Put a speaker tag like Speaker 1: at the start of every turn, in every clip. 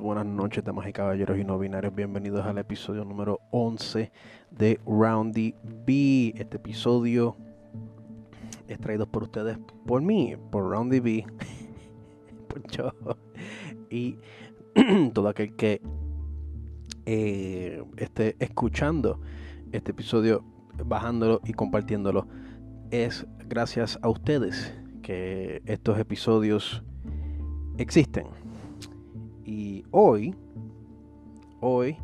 Speaker 1: buenas noches, damas y caballeros y no binarios. Bienvenidos al episodio número 11 de Roundy B. Este episodio es traído por ustedes, por mí, por Roundy B, por yo y todo aquel que eh, esté escuchando este episodio, bajándolo y compartiéndolo. Es gracias a ustedes que estos episodios existen. Y hoy, hoy,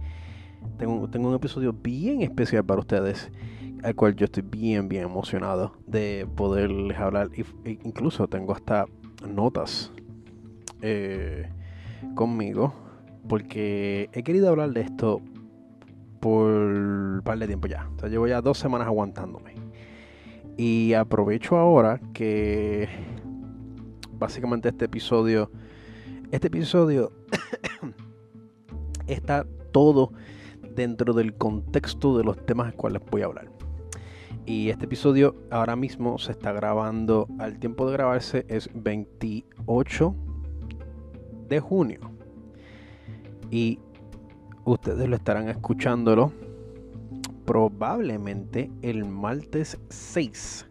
Speaker 1: tengo, tengo un episodio bien especial para ustedes, al cual yo estoy bien, bien emocionado de poderles hablar. E incluso tengo hasta notas eh, conmigo, porque he querido hablar de esto por un par de tiempo ya. O sea, llevo ya dos semanas aguantándome. Y aprovecho ahora que básicamente este episodio, este episodio está todo dentro del contexto de los temas de los cuales voy a hablar. Y este episodio ahora mismo se está grabando, al tiempo de grabarse es 28 de junio. Y ustedes lo estarán escuchándolo probablemente el martes 6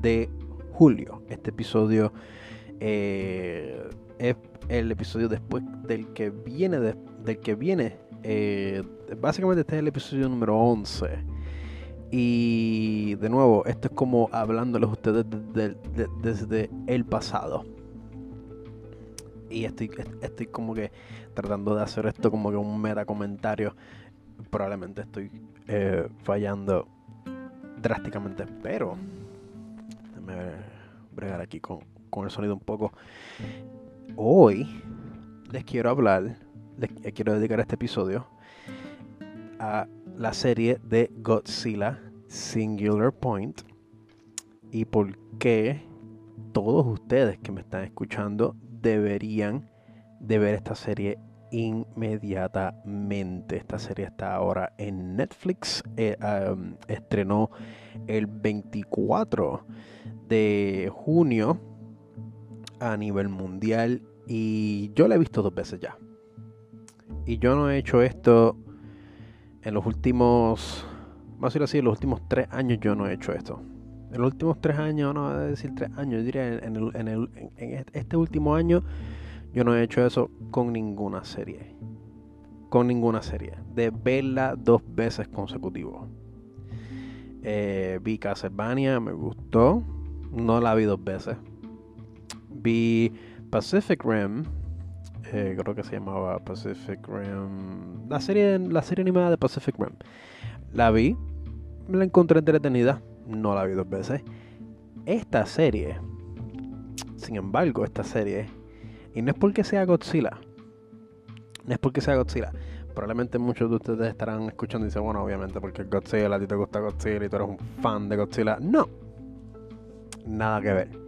Speaker 1: de julio. Este episodio eh, es el episodio después del que viene, del que viene. Eh, básicamente este es el episodio número 11. Y de nuevo, esto es como hablándoles ustedes desde el pasado. Y estoy, estoy como que tratando de hacer esto como que un meta comentario. Probablemente estoy eh, fallando drásticamente, pero déjame bregar aquí con, con el sonido un poco. Hoy les quiero hablar, les quiero dedicar este episodio a la serie de Godzilla Singular Point y por qué todos ustedes que me están escuchando deberían de ver esta serie inmediatamente. Esta serie está ahora en Netflix. Eh, estrenó el 24 de junio a nivel mundial y yo la he visto dos veces ya. Y yo no he hecho esto en los últimos, vamos a decir así, en los últimos tres años yo no he hecho esto. En los últimos tres años, no voy a decir tres años, yo diría en, en este último año yo no he hecho eso con ninguna serie. Con ninguna serie. De verla dos veces consecutivo. Eh, vi Castlevania, me gustó. No la vi dos veces. Vi Pacific Rim. Eh, creo que se llamaba Pacific Rim. La serie, la serie animada de Pacific Rim. La vi. Me la encontré entretenida. No la vi dos veces. Esta serie. Sin embargo, esta serie. Y no es porque sea Godzilla. No es porque sea Godzilla. Probablemente muchos de ustedes estarán escuchando y dicen, bueno, obviamente porque Godzilla, a ti te gusta Godzilla y tú eres un fan de Godzilla. No. Nada que ver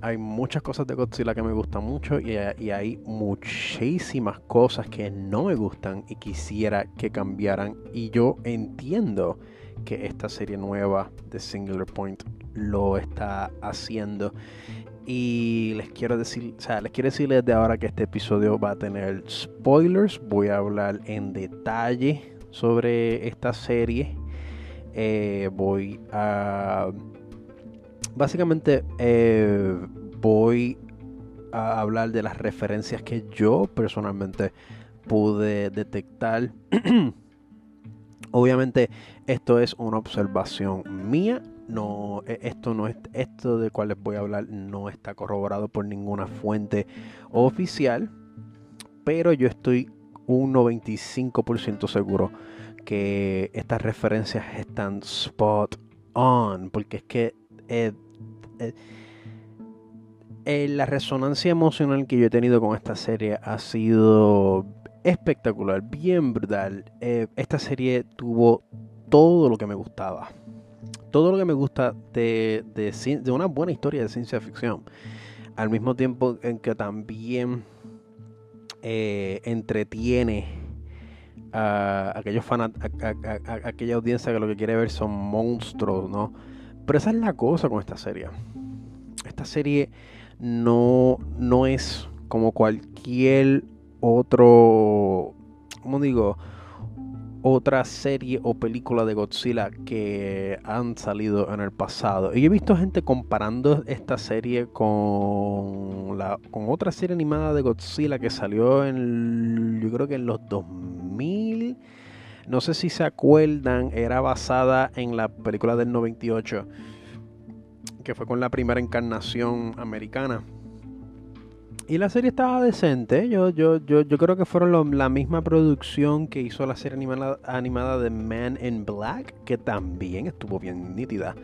Speaker 1: hay muchas cosas de Godzilla que me gustan mucho y, hay muchísimas cosas que no me gustan y quisiera que cambiaran. Y yo entiendo que esta serie nueva de Singular Point lo está haciendo. Y les quiero decir, o sea, les quiero decir desde ahora que este episodio va a tener spoilers. Voy a hablar en detalle sobre esta serie. Eh, voy a básicamente eh, voy a hablar de las referencias que yo personalmente pude detectar. Obviamente esto es una observación mía, no e, esto no es esto de cual les voy a hablar no está corroborado por ninguna fuente oficial, pero yo estoy un 95% seguro que estas referencias están spot on, porque es que eh, eh, eh, la resonancia emocional que yo he tenido con esta serie ha sido espectacular, bien brutal. esta serie tuvo todo lo que me gustaba. Todo lo que me gusta de, de, una buena historia de ciencia ficción. Al mismo tiempo en que también entretiene a aquellos fan, aquella audiencia que lo que quiere ver son monstruos, ¿no? Pero esa es la cosa con esta serie. Esta serie no, no es como cualquier otro, ¿cómo digo? Otra serie o película de Godzilla que han salido en el pasado. Y he visto gente comparando esta serie con, la, con otra serie animada de Godzilla que salió en, yo creo que en los 2000. No sé si se acuerdan, era basada en la película del 98, que fue con la primera encarnación americana y la serie estaba decente. Yo, yo, yo, yo creo que fueron la misma producción que hizo la serie animada, animada de Man in Black, que también estuvo bien nítida.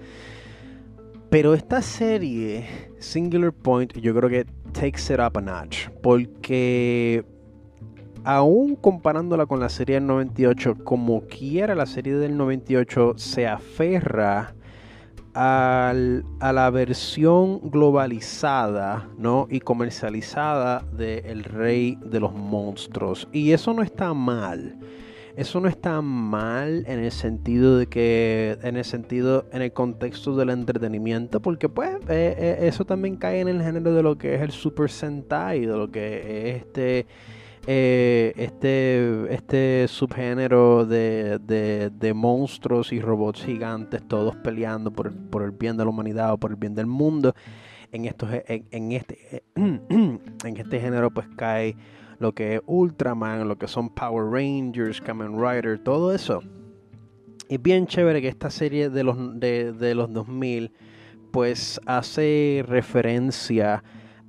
Speaker 1: Pero esta serie, Singular Point, yo creo que takes it up a notch. Porque aún comparándola con la serie del 98, como quiera la serie del 98 se aferra a la versión globalizada ¿no? y comercializada de El Rey de los Monstruos. Y eso no está mal. Eso no está mal en el sentido de que, en el sentido, en el contexto del entretenimiento, porque pues eh, eh, eso también cae en el género de lo que es el Super Sentai, de lo que es este eh, este, este subgénero de, de, monstruos y robots gigantes, todos peleando por el, por el bien de la humanidad o por el bien del mundo. En, estos, en, este, en este género pues cae lo que es Ultraman, lo que son Power Rangers, Kamen Rider, todo eso. Y bien chévere que esta serie de los, de, de los 2000 pues hace referencia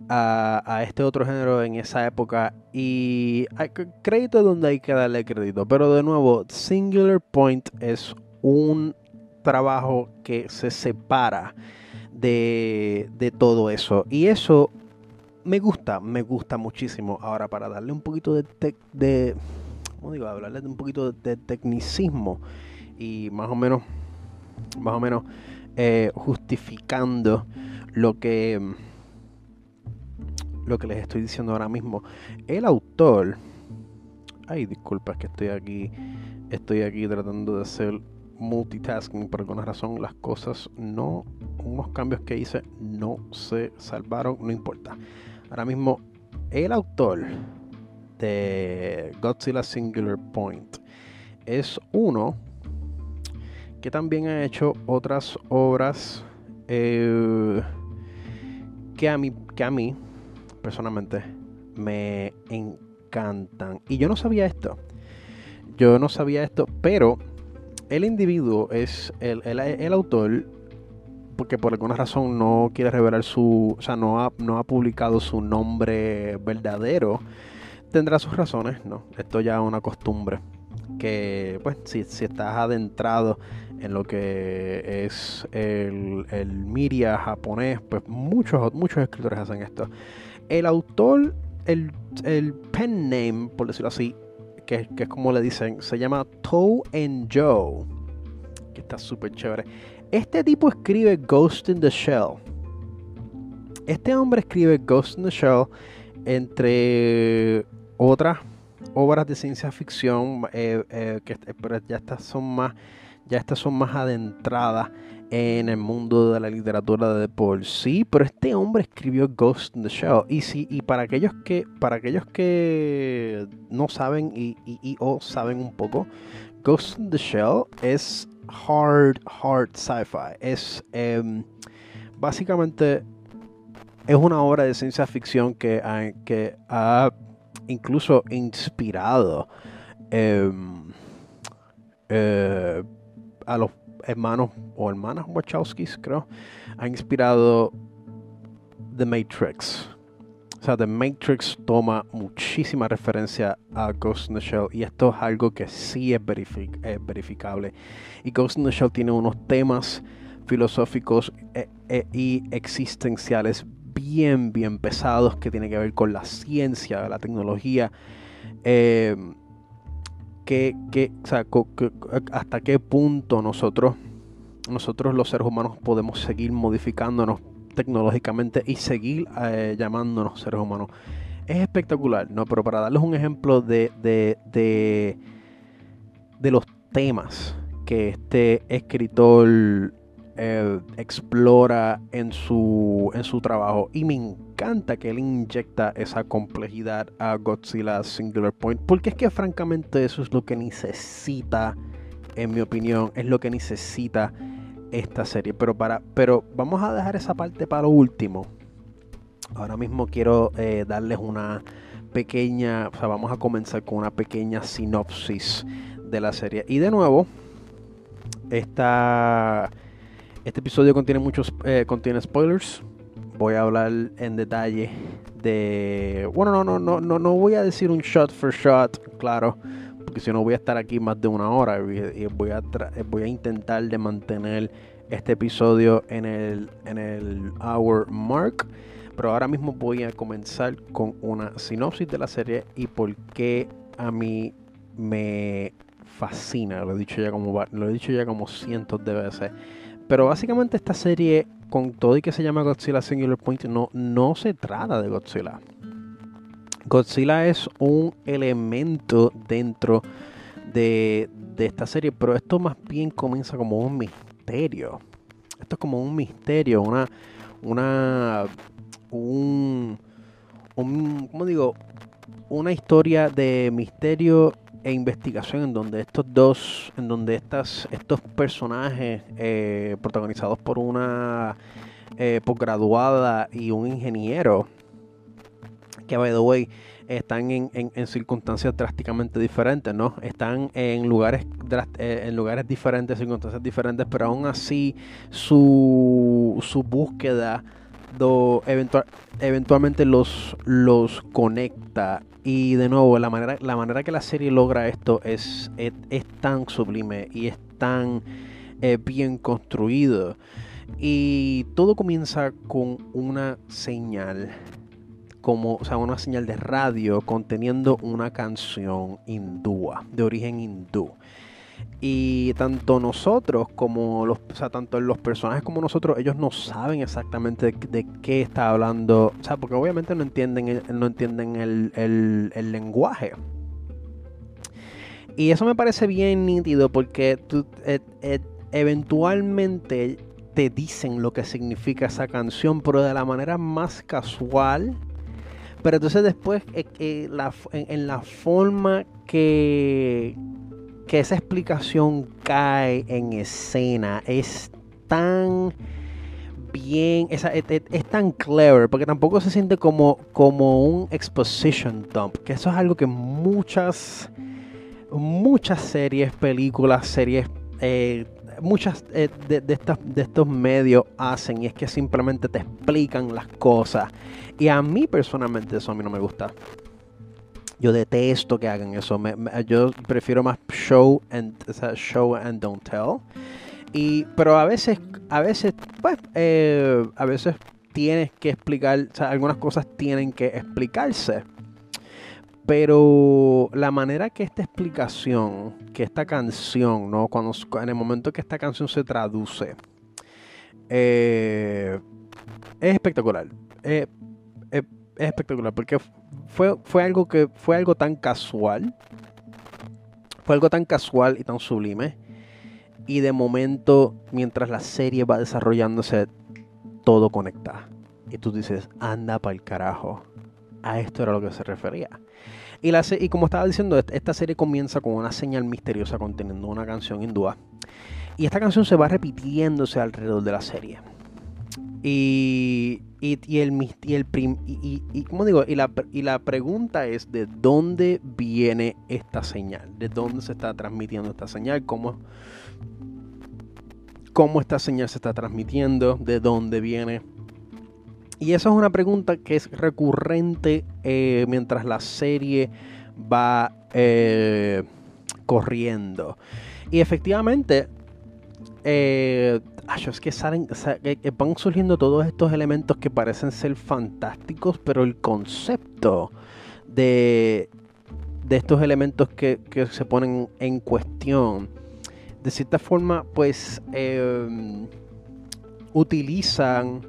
Speaker 1: a, este otro género en esa época y hay crédito donde hay que darle crédito. Pero de nuevo, Singular Point es un trabajo que se separa de, todo eso. Y eso me gusta, me gusta muchísimo. Ahora, para darle un poquito de, de ¿cómo digo? Hablarle de un poquito de, tecnicismo y más o menos, más o menos eh, justificando lo que lo que les estoy diciendo ahora mismo. El autor. Ay, disculpa, es que estoy aquí. Estoy aquí tratando de hacer multitasking. Por alguna razón, las cosas no. Unos cambios que hice no se salvaron. No importa. Ahora mismo, el autor de Godzilla Singular Point es uno que también ha hecho otras obras eh, que a mí, que a mí personalmente me encantan. Y yo no sabía esto. Yo no sabía esto, pero el individuo es el, el, autor porque por alguna razón no quiere revelar su, o sea, no ha, no ha publicado su nombre verdadero, tendrá sus razones, ¿no? Esto ya es una costumbre. Que, pues, si, si estás adentrado en lo que es el, el miria japonés, pues muchos, muchos escritores hacen esto. El autor, el, pen name, por decirlo así, que, es como le dicen, se llama Toe and Joe, que está súper chévere. Este tipo escribe Ghost in the Shell. Este hombre escribe Ghost in the Shell entre otras obras de ciencia ficción, eh, eh, que pero ya estas son más, ya estas son más adentradas en el mundo de la literatura de por sí, pero este hombre escribió Ghost in the Shell. Y, si, y para, aquellos que, para aquellos que no saben y, o saben un poco, Ghost in the Shell es hard, hard sci-fi. Es em, básicamente es una obra de ciencia ficción que, que ha incluso inspirado em, eh, a los hermanos o hermanas Wachowskis, creo, ha inspirado The Matrix. O sea, The Matrix toma muchísima referencia a Ghost in the Shell y esto es algo que sí es, verificable. Y Ghost in the Shell tiene unos temas filosóficos eh, eh, y existenciales bien, bien pesados que tienen que ver con la ciencia, la tecnología. Eh, que, hasta qué punto nosotros, nosotros los seres humanos podemos seguir modificándonos tecnológicamente y seguir eh, llamándonos seres humanos. Es espectacular, ¿no? Pero para darles un ejemplo de, de, de, los temas que este escritor explora en su, en su trabajo. Y me encanta que él inyecta esa complejidad a Godzilla Singular Point. Porque es que francamente eso es lo que necesita, en mi opinión, es lo que necesita esta serie. Pero, para, pero vamos a dejar esa parte para lo último. Ahora mismo quiero eh, darles una pequeña, o sea, vamos a comenzar con una pequeña sinopsis de la serie. Y de nuevo, esta, este episodio contiene muchos eh, contiene spoilers. Voy a hablar en detalle de. Bueno, no, no, no, no, no voy a decir un shot for shot, claro. Porque si no voy a estar aquí más de una hora. Y voy a, voy a intentar de mantener este episodio en el, en el hour mark. Pero ahora mismo voy a comenzar con una sinopsis de la serie y por qué a mí me fascina, lo he dicho ya como lo he dicho ya como cientos de veces. Pero básicamente esta serie, con todo y que se llama Godzilla Singular Point, no, no se trata de Godzilla. Godzilla es un elemento dentro de, de esta serie, pero esto más bien comienza como un misterio. Esto es como un misterio, una, una, un, un, ¿cómo digo? Una historia de misterio e investigación en donde estos dos, en donde estas, estos personajes eh, protagonizados por una eh, posgraduada y un ingeniero, que by the way, están en, circunstancias drásticamente diferentes, ¿no? Están en lugares, eh, en lugares diferentes, circunstancias diferentes, pero aún así su, su búsqueda eventualmente los, los conecta. Y de nuevo, la manera, la manera que la serie logra esto es, es, tan sublime y es tan eh, bien construido. Y todo comienza con una señal, como, o sea, una señal de radio conteniendo una canción hindúa, de origen hindú. Y tanto nosotros como los, o sea, tanto los personajes como nosotros, ellos no saben exactamente de, qué está hablando. O sea, porque obviamente no entienden el, no entienden el, lenguaje. Y eso me parece bien nítido porque eh, eh, eventualmente te dicen lo que significa esa canción, pero de la manera más casual. Pero entonces después eh, en la forma que, que esa explicación cae en escena es tan bien, es, tan clever, porque tampoco se siente como, como un exposition dump, que eso es algo que muchas, muchas series, películas, series, eh, muchas eh, de, de estos medios hacen, y es que simplemente te explican las cosas. Y a mí personalmente eso a mí no me gusta. Yo detesto que hagan eso. yo prefiero más show and, show and don't tell. Y, pero a veces, a veces, pues, eh, a veces tienes que explicar, o sea, algunas cosas tienen que explicarse. Pero la manera que esta explicación, que esta canción, ¿no? Cuando, en el momento que esta canción se traduce, eh, es espectacular. Eh, es espectacular porque fue, fue, algo que fue algo tan casual. Fue algo tan casual y tan sublime. Y de momento, mientras la serie va desarrollándose, todo conecta. Y tú dices, anda para el carajo. A esto era lo que se refería. Y, la, y como estaba diciendo, esta serie comienza con una señal misteriosa conteniendo una canción hindúa. Y esta canción se va repitiéndose alrededor de la serie. Y, y, el, y, el y, y, como digo, y la, y la pregunta es de dónde viene esta señal, de dónde se está transmitiendo esta señal, cómo, cómo esta señal se está transmitiendo, de dónde viene. Y esa es una pregunta que es recurrente eh, mientras la serie va eh, corriendo. Y efectivamente, eh, es que salen, van surgiendo todos estos elementos que parecen ser fantásticos, pero el concepto de, de estos elementos que, se ponen en cuestión, de cierta forma, pues em, utilizan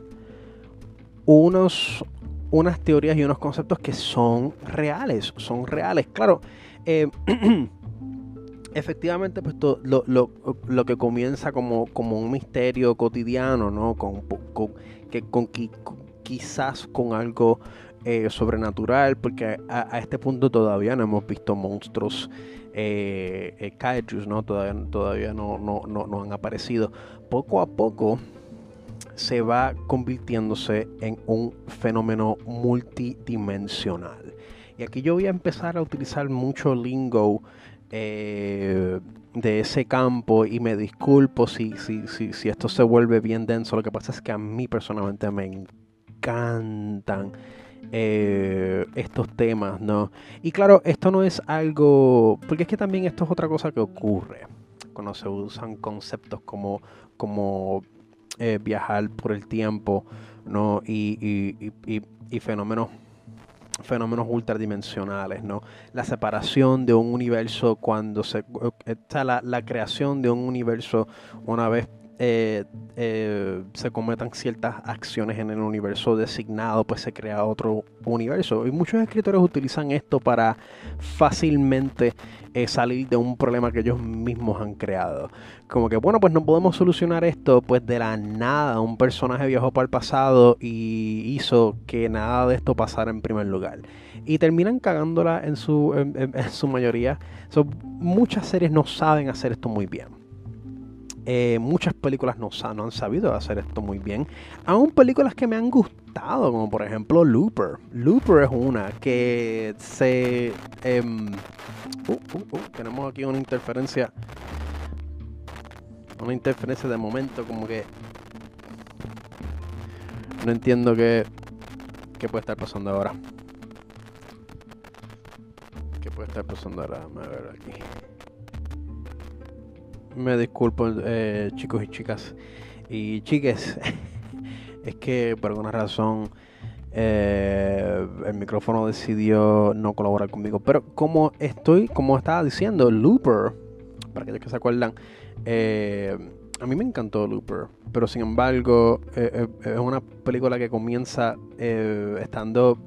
Speaker 1: unos, unas teorías y unos conceptos que son reales, son reales. Claro, em, efectivamente, pues lo, lo, lo, que comienza como, como un misterio cotidiano, ¿no? Con, con que, con, quizás con algo eh, sobrenatural, porque a, este punto todavía no hemos visto monstruos eh, eh ¿no? Todavía, todavía no, no, no, no han aparecido. Poco a poco se va convirtiéndose en un fenómeno multidimensional. Y aquí yo voy a empezar a utilizar mucho lingo eh, de ese campo y me disculpo si, si, si, si, esto se vuelve bien denso. Lo que pasa es que a mí personalmente me encantan eh, estos temas, ¿no? Y claro, esto no es algo, porque es que también esto es otra cosa que ocurre cuando se usan conceptos como, como eh, viajar por el tiempo, ¿no? Y, y, y fenómenos fenómenos ultradimensionales, ¿no? La separación de un universo cuando se... está la, la creación de un universo una vez eh, eh, se cometan ciertas acciones en el universo designado, pues se crea otro universo. Y muchos escritores utilizan esto para fácilmente eh, salir de un problema que ellos mismos han creado. Como que, bueno, pues no podemos solucionar esto, pues de la nada un personaje viajó para el pasado y hizo que nada de esto pasara en primer lugar. Y terminan cagándola en su, en, su mayoría. muchas series no saben hacer esto muy bien. Eh, muchas películas no, han sabido hacer esto muy bien. Aún películas que me han gustado, como por ejemplo Looper. Looper es una que se... Em, uh, uh, uh, tenemos aquí una interferencia. Una interferencia de momento, como que... No entiendo qué, qué puede estar pasando ahora. ¿Qué puede estar pasando ahora? A ver aquí. Me disculpo, eh, chicos y chicas. Y chiques, es que por alguna razón eh, el micrófono decidió no colaborar conmigo. Pero como estoy, como estaba diciendo, Looper, para aquellos que se acuerdan, eh, a mí me encantó Looper. Pero sin embargo, es una película que comienza estando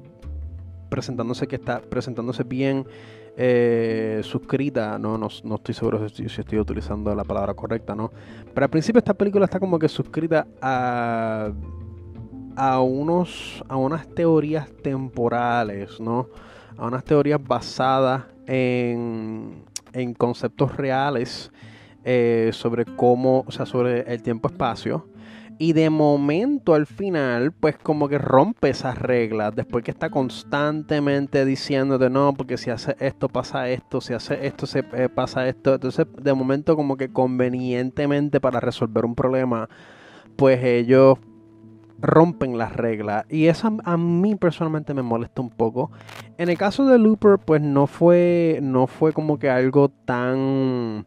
Speaker 1: presentándose que está presentándose bien eh, suscrita, no, no, estoy seguro si, estoy utilizando la palabra correcta, ¿no? Pero al principio esta película está como que suscrita a, a, unos, a unas teorías temporales, ¿no? A unas teorías basadas en, en conceptos reales eh, sobre cómo, o sea, sobre el tiempo-espacio y de momento al final, pues como que rompe esas reglas. Después que está constantemente diciéndote, no, porque si hace esto pasa esto, si hace esto se eh, pasa esto. Entonces, de momento como que convenientemente para resolver un problema, pues ellos rompen las reglas. Y eso a mí personalmente me molesta un poco. En el caso de Looper, pues no fue, no fue como que algo tan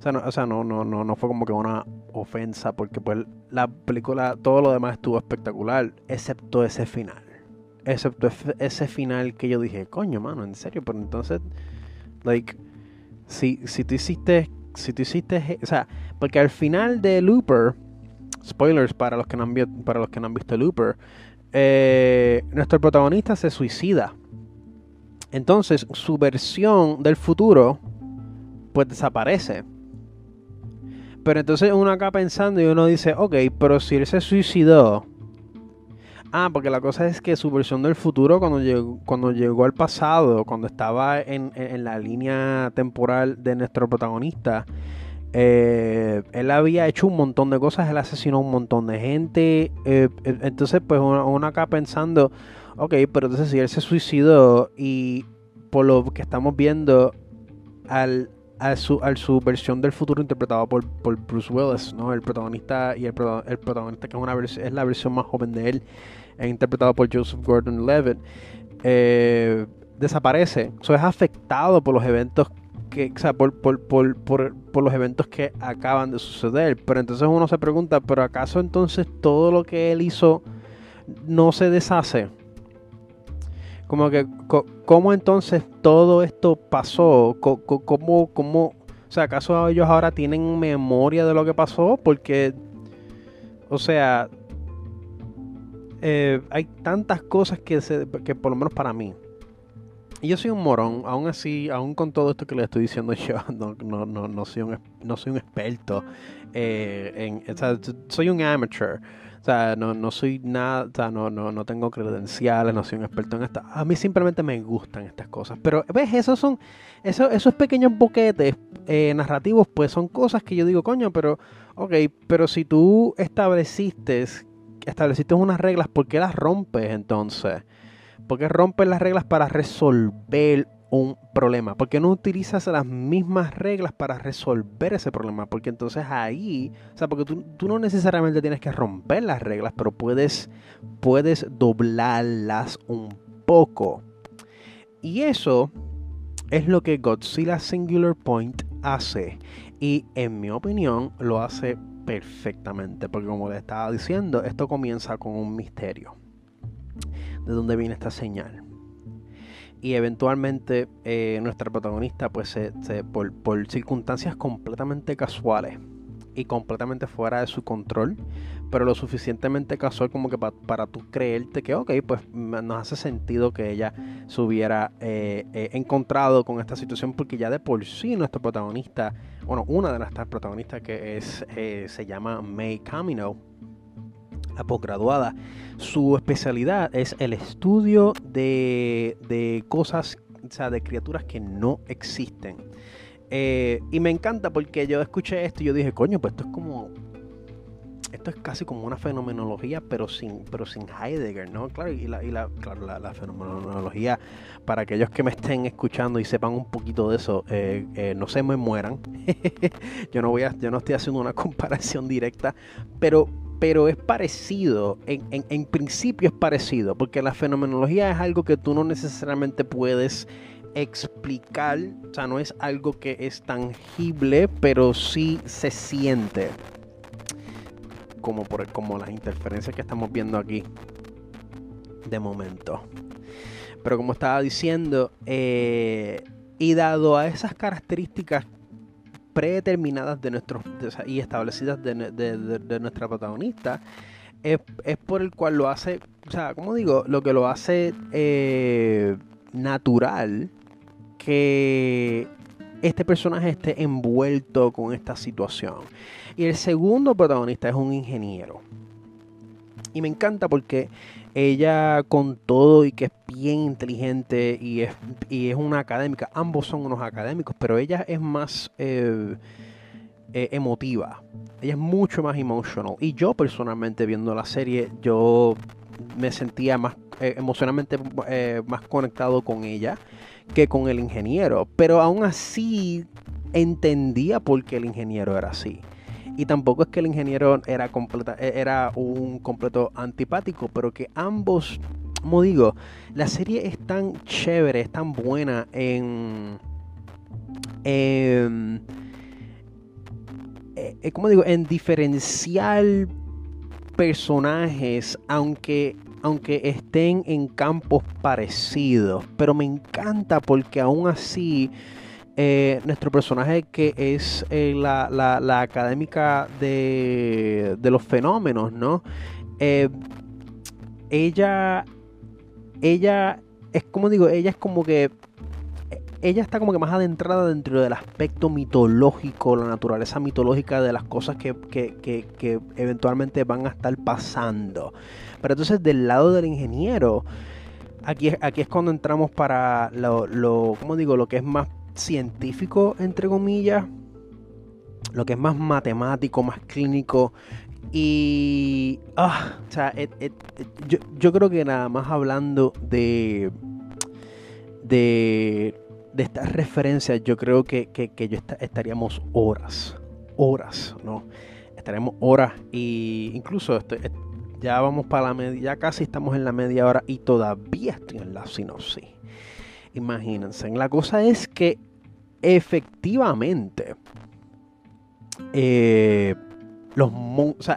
Speaker 1: o sea, no, o sea, no, no, no, no fue como que una ofensa, porque pues la película, todo lo demás estuvo espectacular, excepto ese final. Excepto ese final que yo dije, coño, mano, en serio, pero entonces, like, si, si tú hiciste, si tú hiciste, o sea, porque al final de Looper, spoilers para los que no han, para los que no han visto Looper, eh, nuestro protagonista se suicida. Entonces, su versión del futuro, pues desaparece. Pero entonces uno acá pensando y uno dice, ok, pero si él se suicidó. Ah, porque la cosa es que su versión del futuro, cuando llegó, cuando llegó al pasado, cuando estaba en, la línea temporal de nuestro protagonista, eh, él había hecho un montón de cosas, él asesinó un montón de gente. Eh, entonces, pues uno, acá pensando, ok, pero entonces si él se suicidó y por lo que estamos viendo, al a su, su versión del futuro interpretado por, por Bruce Willis, ¿no? El protagonista y el, el protagonista que es, una es la versión más joven de él, interpretado por Joseph Gordon-Levitt, eh, desaparece. Eso es afectado por los eventos que, o sea, por, por, por, por, los eventos que acaban de suceder. Pero entonces uno se pregunta, ¿pero acaso entonces todo lo que él hizo no se deshace? Como que, ¿cómo entonces todo esto pasó? ¿Cómo, cómo, o sea, acaso ellos ahora tienen memoria de lo que pasó? Porque, o sea, eh, hay tantas cosas que, se, que por lo menos para mí, Y yo soy un morón, aún así, aún con todo esto que le estoy diciendo yo, no, no, no, no soy, un, no soy un experto. Eh, en, o sea, soy un amateur. O sea, no, no soy nada, o sea, no, no, no tengo credenciales, no soy un experto en esto. A mí simplemente me gustan estas cosas. Pero, ¿ves? Esos son, esos, esos pequeños boquetes eh, narrativos, pues son cosas que yo digo, coño, pero, ok, pero si tú estableciste, estableciste unas reglas, ¿por qué las rompes entonces? ¿Por qué rompes las reglas para resolver un problema? ¿Por qué no utilizas las mismas reglas para resolver ese problema? Porque entonces ahí, o sea, porque tú, no necesariamente tienes que romper las reglas, pero puedes, puedes doblarlas un poco. Y eso es lo que Godzilla Singular Point hace. Y en mi opinión lo hace perfectamente. Porque como le estaba diciendo, esto comienza con un misterio. ¿De dónde viene esta señal? Y eventualmente eh, nuestra protagonista pues se, por, circunstancias completamente casuales y completamente fuera de su control pero lo suficientemente casual como que para tú creerte que ok pues nos hace sentido que ella se hubiera eh, eh, encontrado con esta situación porque ya de por sí nuestro protagonista bueno una de nuestras protagonistas que es se llama May Camino la posgraduada, su especialidad es el estudio de, cosas, o sea, de criaturas que no existen. Eh, y me encanta porque yo escuché esto y yo dije, coño, pues esto es como. Esto es casi como una fenomenología, pero sin, pero sin Heidegger, ¿no? Claro, y la, y la, claro, la, fenomenología, para aquellos que me estén escuchando y sepan un poquito de eso, eh, eh, no se me mueran. yo no voy a, yo no estoy haciendo una comparación directa, pero pero es parecido, en, principio es parecido, porque la fenomenología es algo que tú no necesariamente puedes explicar, o sea, no es algo que es tangible, pero sí se siente, como, por, como las interferencias que estamos viendo aquí, de momento. Pero como estaba diciendo, eh, y dado a esas características predeterminadas de nuestros y establecidas de, nuestra protagonista es, por el cual lo hace, o sea, como digo, lo que lo hace eh, natural que este personaje esté envuelto con esta situación. Y el segundo protagonista es un ingeniero. Y me encanta porque ella con todo y que es bien inteligente y es, y es una académica, ambos son unos académicos, pero ella es más eh, eh, emotiva, ella es mucho más emotional. Y yo personalmente viendo la serie, yo me sentía más eh, emocionalmente más conectado con ella que con el ingeniero, pero aún así entendía por qué el ingeniero era así. Y tampoco es que el ingeniero era, e, era un completo antipático, pero que ambos, como digo, la serie es tan chévere, es tan buena en... en eh, eh, como digo, en diferenciar personajes, aunque, aunque estén en campos parecidos. Pero me encanta porque aún así eh, nuestro personaje que es eh, la, académica de, los fenómenos, ¿no? Eh, ella, ella es como digo, ella es como que ella está como que más adentrada dentro del aspecto mitológico, la naturaleza mitológica de las cosas que, eventualmente van a estar pasando. Pero entonces del lado del ingeniero, aquí, aquí es cuando entramos para lo, lo, ¿cómo digo? Lo que es más científico, entre comillas, lo que es más matemático, más clínico. Y. Ah, o sea, yo, creo que nada más hablando de. de. estas referencias, yo creo que, que, yo estaríamos horas. Horas, ¿no? Estaremos horas. Y incluso ya vamos para la media. Ya casi estamos en la media hora y todavía estoy en la sinopsis. Imagínense. La cosa es que efectivamente eh, los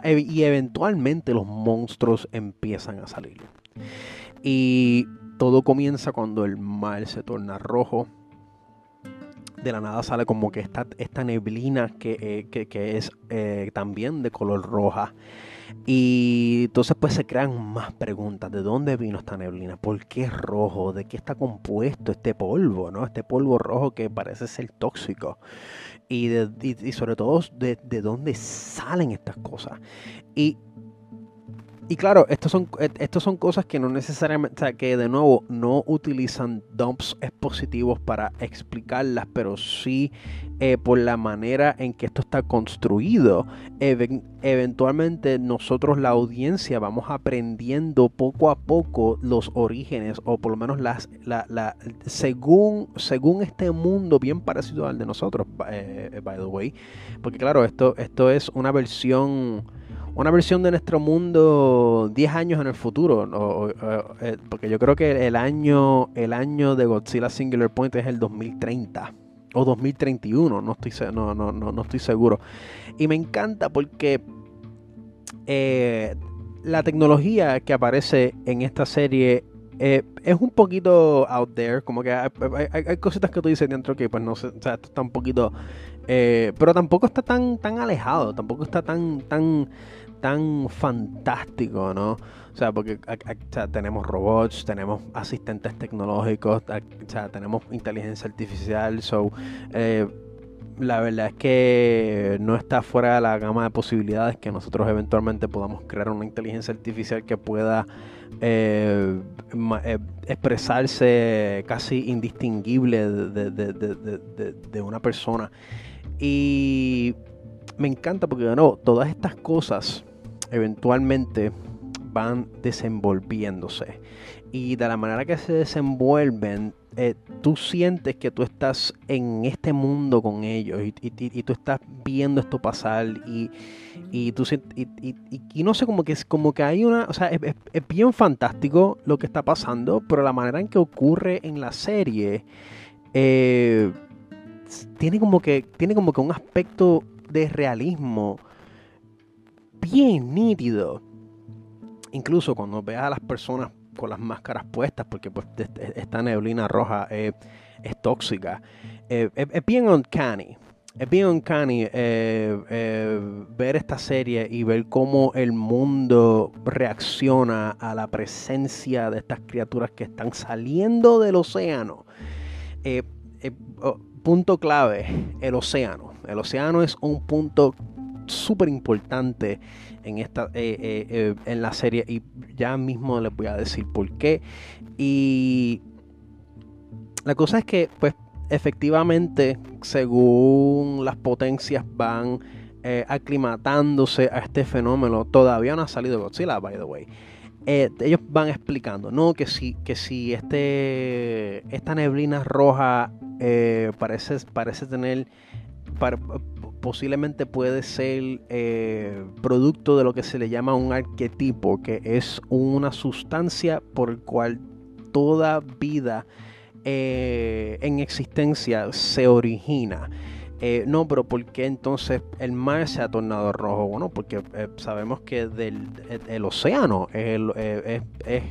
Speaker 1: y eventualmente los monstruos empiezan a salir. Y todo comienza cuando el mal se torna rojo. de la nada sale como que esta, esta neblina que, que, es también de color roja. Y entonces pues se crean más preguntas. ¿De dónde vino esta neblina? ¿Por qué es rojo? ¿De qué está compuesto este polvo? ¿no? Este polvo rojo que parece ser tóxico. Y, y, sobre todo de, de, dónde salen estas cosas. Y y claro, estos son, eh, estos son cosas que no necesariamente, o sea, que de nuevo no utilizan dumps expositivos para explicarlas, pero sí eh, por la manera en que esto está construido, eventualmente nosotros la audiencia vamos aprendiendo poco a poco los orígenes o por lo menos las, la, según, según este mundo bien parecido al de nosotros, eh, by the way, porque claro, esto, esto es una versión una versión de nuestro mundo 10 años en el futuro. Eh, porque yo creo que el año, el año de Godzilla Singular Point es el 2030 o 2031, no estoy, no, no, no, no estoy seguro. Y me encanta porque eh, la tecnología que aparece en esta serie eh, es un poquito out there, como que hay, cositas que tú dices dentro que pues no sé, o sea, esto está un poquito, pero tampoco está tan, tan alejado, tampoco está tan, tan tan fantástico, ¿no? O sea, porque tenemos robots, tenemos asistentes tecnológicos, o sea, tenemos inteligencia artificial, so, eh, la verdad es que no está fuera de la gama de posibilidades que nosotros eventualmente podamos crear una inteligencia artificial que pueda eh, eh, expresarse casi indistinguible de, una persona. Y me encanta porque, no, todas estas cosas eventualmente van desenvolviéndose. Y de la manera que se desenvuelven, eh, tú sientes que tú estás en este mundo con ellos y, tú estás viendo esto pasar y, y tú y, no sé, como que es como que hay una, o sea, es, bien fantástico lo que está pasando, pero la manera en que ocurre en la serie eh, tiene como que tiene como que un aspecto de realismo bien nítido. Incluso cuando veas a las personas con las máscaras puestas, porque pues esta neblina roja es tóxica, eh, es, bien uncanny. Es bien uncanny eh, eh, ver esta serie y ver cómo el mundo reacciona a la presencia de estas criaturas que están saliendo del océano. Oh, punto clave, el océano. El océano es un punto súper importante en esta eh, eh, eh, en la serie y ya mismo les voy a decir por qué. Y la cosa es que pues efectivamente según las potencias van aclimatándose a este fenómeno todavía no ha salido Godzilla by the way. Ellos van explicando no que si que si este esta neblina roja parece parece tener posiblemente puede ser eh, producto de lo que se le llama un arquetipo, que es una sustancia por el cual toda vida eh, en existencia se origina. Eh, no, pero ¿por qué entonces el mar se ha tornado rojo? Bueno, porque sabemos que del el océano es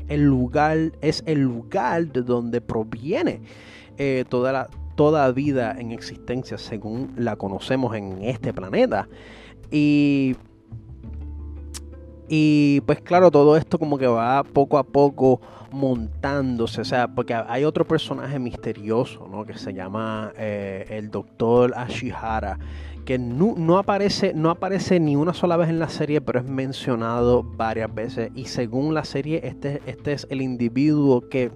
Speaker 1: el, lugar, es el lugar de donde proviene toda la, toda vida en existencia según la conocemos en este planeta. Y, y pues claro, todo esto como que va poco a poco montándose, o sea, porque hay otro personaje misterioso, ¿no? Que se llama eh, el doctor Ashihara, que no, aparece, no aparece ni una sola vez en la serie, pero es mencionado varias veces. Y según la serie, este, este es el individuo que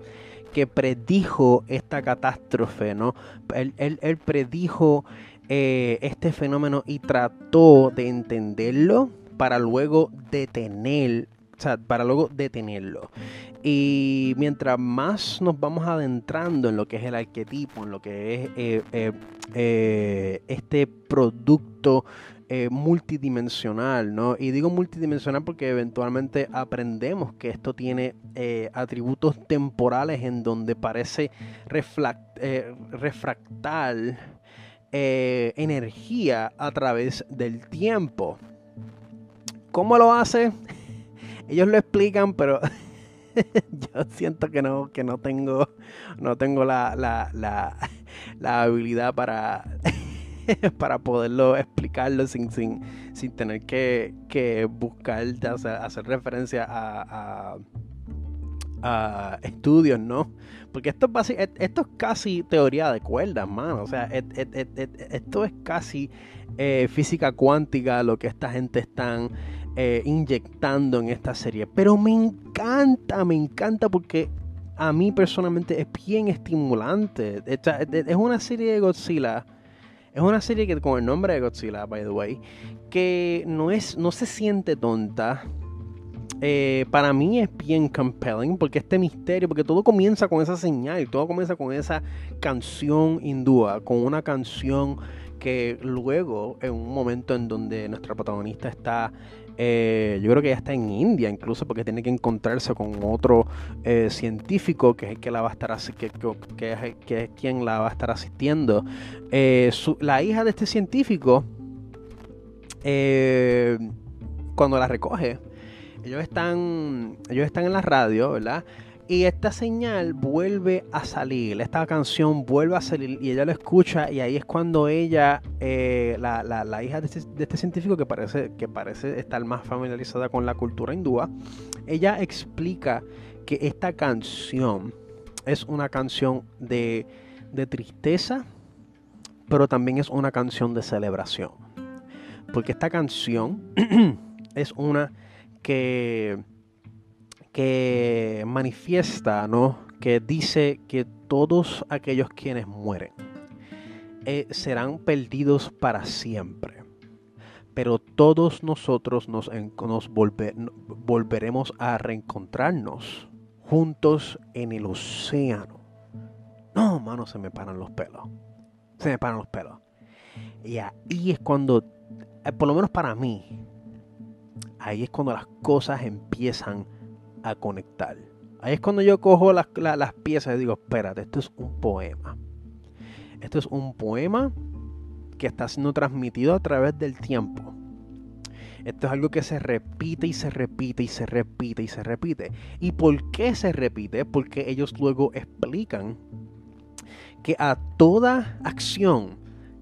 Speaker 1: que predijo esta catástrofe, ¿no? Él, predijo eh, este fenómeno y trató de entenderlo para luego detener, o sea, para luego detenerlo. Y mientras más nos vamos adentrando en lo que es el arquetipo, en lo que es eh, eh, este producto eh, multidimensional, ¿no? Y digo multidimensional porque eventualmente aprendemos que esto tiene eh, atributos temporales en donde parece eh, refractar energía a través del tiempo. ¿Cómo lo hace? Ellos lo explican, pero yo siento que no, que no tengo, no tengo la, la, la, habilidad para, para poderlo explicarlo sin, sin, sin tener que, que buscar, hacer, referencia a, a, estudios, ¿no? Porque esto es, esto es casi teoría de cuerdas, mano. O sea, esto es casi eh, física cuántica lo que esta gente están eh, inyectando en esta serie. Pero me encanta, me encanta porque a mí personalmente es bien estimulante. Es una serie de Godzilla. Es una serie que con el nombre de Godzilla, by the way, que no es, no se siente tonta. Eh, para mí es bien compelling porque este misterio, porque todo comienza con esa señal, todo comienza con esa canción hindúa, con una canción que luego, en un momento en donde nuestra protagonista está eh, yo creo que ya está en India incluso porque tiene que encontrarse con otro eh, científico que es que la va a estar que, que, que, es quien la va a estar asistiendo. Eh, la hija de este científico, cuando la recoge, ellos están, ellos están en la radio, ¿verdad? Y esta señal vuelve a salir, esta canción vuelve a salir y ella lo escucha y ahí es cuando ella, eh, la, la, hija este, de este, científico que parece, que parece estar más familiarizada con la cultura hindúa, ella explica que esta canción es una canción de, de tristeza, pero también es una canción de celebración. Porque esta canción es una que que manifiesta, ¿no? Que dice que todos aquellos quienes mueren eh, serán perdidos para siempre. Pero todos nosotros nos, nos volveremos a reencontrarnos juntos en el océano. No, mano, se me paran los pelos. Se me paran los pelos. Y ahí es cuando, eh, por lo menos para mí, ahí es cuando las cosas empiezan a conectar. Ahí es cuando yo cojo las, piezas y digo, espérate, esto es un poema. Esto es un poema que está siendo transmitido a través del tiempo. Esto es algo que se repite y se repite y se repite y se repite. ¿Y por qué se repite? Porque ellos luego explican que a toda acción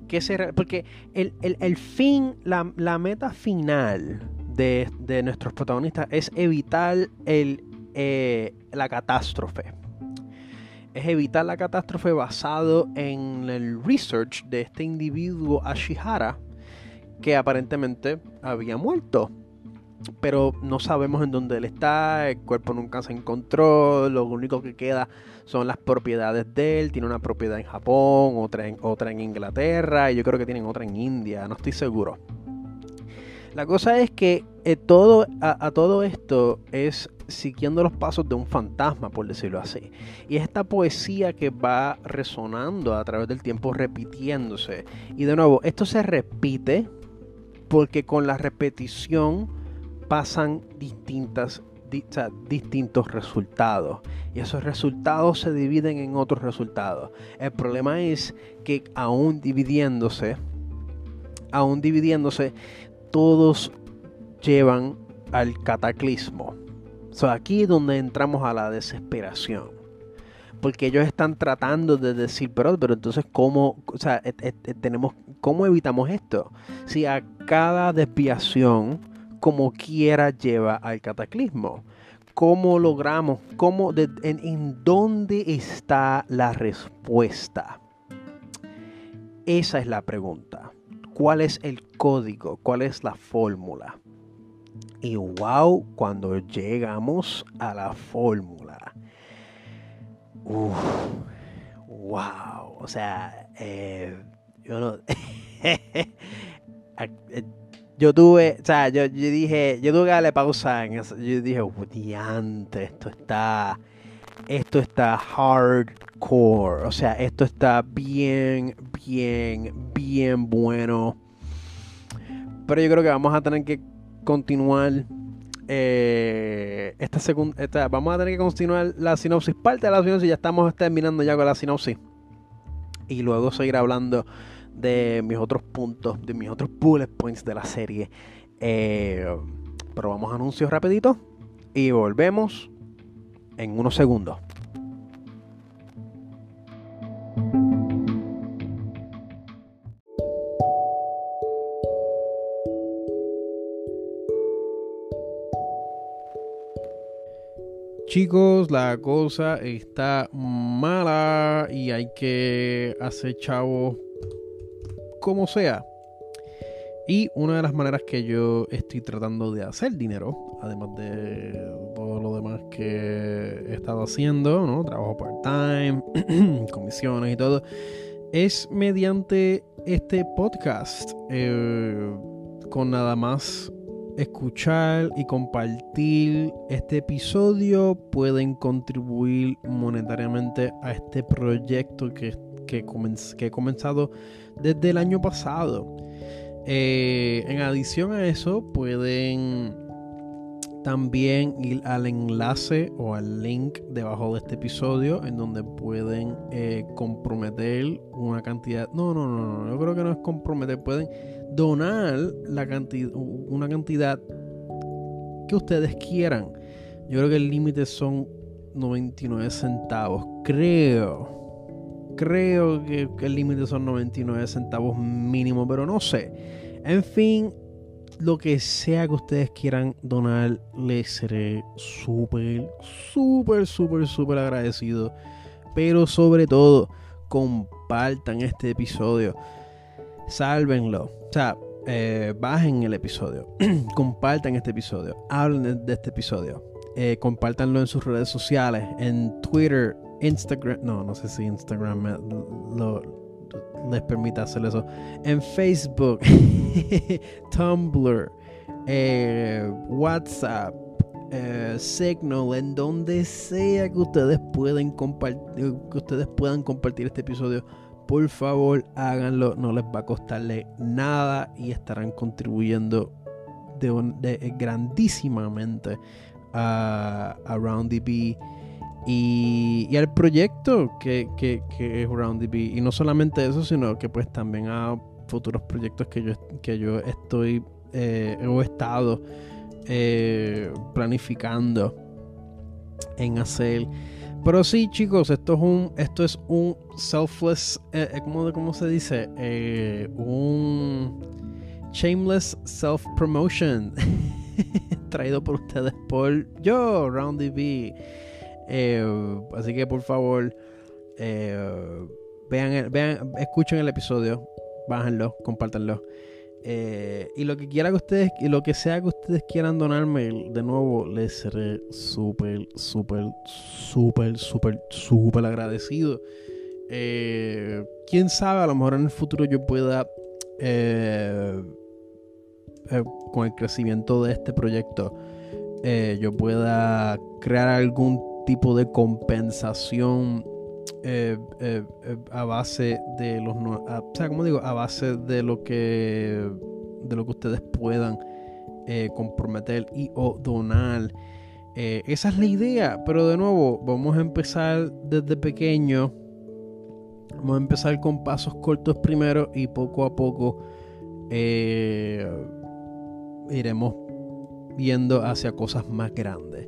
Speaker 1: que se... Porque el, fin, la, la meta final de, nuestros protagonistas es evitar el, eh, la catástrofe. Es evitar la catástrofe basado en el research de este individuo Ashihara que aparentemente había muerto. Pero no sabemos en dónde él está, el cuerpo nunca se encontró, lo único que queda son las propiedades de él. Tiene una propiedad en Japón, otra en, otra en Inglaterra y yo creo que tienen otra en India, no estoy seguro. La cosa es que eh, todo, a, todo esto es siguiendo los pasos de un fantasma, por decirlo así. Y es esta poesía que va resonando a través del tiempo, repitiéndose. Y de nuevo, esto se repite porque con la repetición pasan distintas distintos resultados y esos resultados se dividen en otros resultados. El problema es que aún dividiéndose, aún dividiéndose, todos llevan al cataclismo. So, aquí es donde entramos a la desesperación. Porque ellos están tratando de decir, pero, pero entonces, ¿cómo, o sea, tenemos, ¿cómo evitamos esto? Si a cada desviación, como quiera, lleva al cataclismo. ¿Cómo logramos? Cómo en, ¿En dónde está la respuesta? Esa es la pregunta cuál es el código, cuál es la fórmula. Y wow, cuando llegamos a la fórmula, wow, o sea, eh, yo no, yo tuve, o sea, yo, dije, yo tuve que darle pausa en eso, yo dije, diante, esto está, esto está hardcore, o sea, esto está bien, bien, bien bueno. Pero yo creo que vamos a tener que continuar eh, esta segunda. Vamos a tener que continuar la sinopsis, parte de la sinopsis. Ya estamos terminando ya con la sinopsis. Y luego seguir hablando de mis otros puntos, de mis otros bullet points de la serie. Eh, pero vamos a anuncios rapidito. Y volvemos en unos segundos. Chicos, la cosa está mala y hay que hacer chavo como sea. Y una de las maneras que yo estoy tratando de hacer dinero, además de lo demás que he estado haciendo, ¿no? Trabajo part-time, comisiones y todo, es mediante este podcast. Eh, con nada más escuchar y compartir este episodio pueden contribuir monetariamente a este proyecto que, que, que he comenzado desde el año pasado. Eh, en adición a eso, pueden también ir al enlace o al link debajo de este episodio en donde pueden eh, comprometer una cantidad. No, no, no, no, yo creo que no es comprometer, pueden donar la cantidad, una cantidad que ustedes quieran. Yo creo que el límite son 99 centavos. Creo Creo que, el límite son 99 centavos mínimo, pero no sé. En fin, lo que sea que ustedes quieran donar, les seré súper, súper, súper, súper agradecido. Pero sobre todo, compartan este episodio. Sálvenlo. O sea, eh, bajen el episodio. compartan este episodio. Hablen de, este episodio. Eh, compártanlo en sus redes sociales, en Twitter, Instagram, no, no sé si Instagram les permite hacer eso. En Facebook, Tumblr, eh, WhatsApp, eh, Signal, en donde sea que ustedes pueden compartir, que ustedes puedan compartir este episodio. Por favor, háganlo, no les va a costarle nada y estarán contribuyendo de, grandísimamente a, a y, al proyecto que, que, que es RoundDB. Y no solamente eso, sino que pues también a futuros proyectos que yo, que yo estoy eh, he estado eh, planificando en hacer. Pero sí, chicos, esto es un, esto es un selfless, eh, eh ¿cómo, se dice? un shameless self-promotion traído por ustedes por yo, RoundDB. Eh, así que por favor, eh, vean, vean, escuchen el episodio, bájenlo, compártanlo. Eh, y lo que quiera que ustedes, y lo que sea que ustedes quieran donarme, de nuevo, les seré súper, súper, súper, súper, súper agradecido. Quién sabe, a lo mejor en el futuro yo pueda, con el crecimiento de este proyecto, yo pueda crear algún tipo de compensación eh, eh, eh, a base de los o sea como digo a base de lo que de lo que ustedes puedan comprometer y o donar. Esa es la idea pero de nuevo vamos a empezar desde pequeño. Vamos a empezar con pasos cortos primero y poco a poco iremos viendo hacia cosas más grandes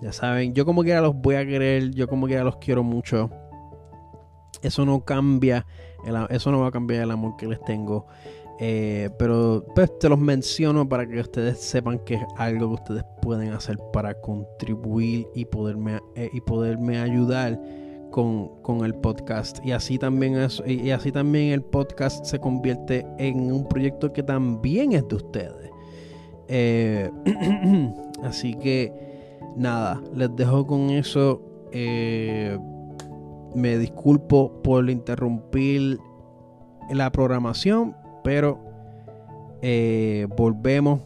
Speaker 1: ya saben, yo como quiera los voy a querer, yo como quiera los quiero mucho. Eso no cambia, eso no va a cambiar el amor que les tengo. Eh, pero pues te los menciono para que ustedes sepan que es algo que ustedes pueden hacer para contribuir y poderme, eh, y poderme ayudar con, el podcast. Y así, también y así también el podcast se convierte en un proyecto que también es de ustedes. Eh, así que nada, les dejo con eso. Eh, me disculpo por interrumpir la programación, pero eh, volvemos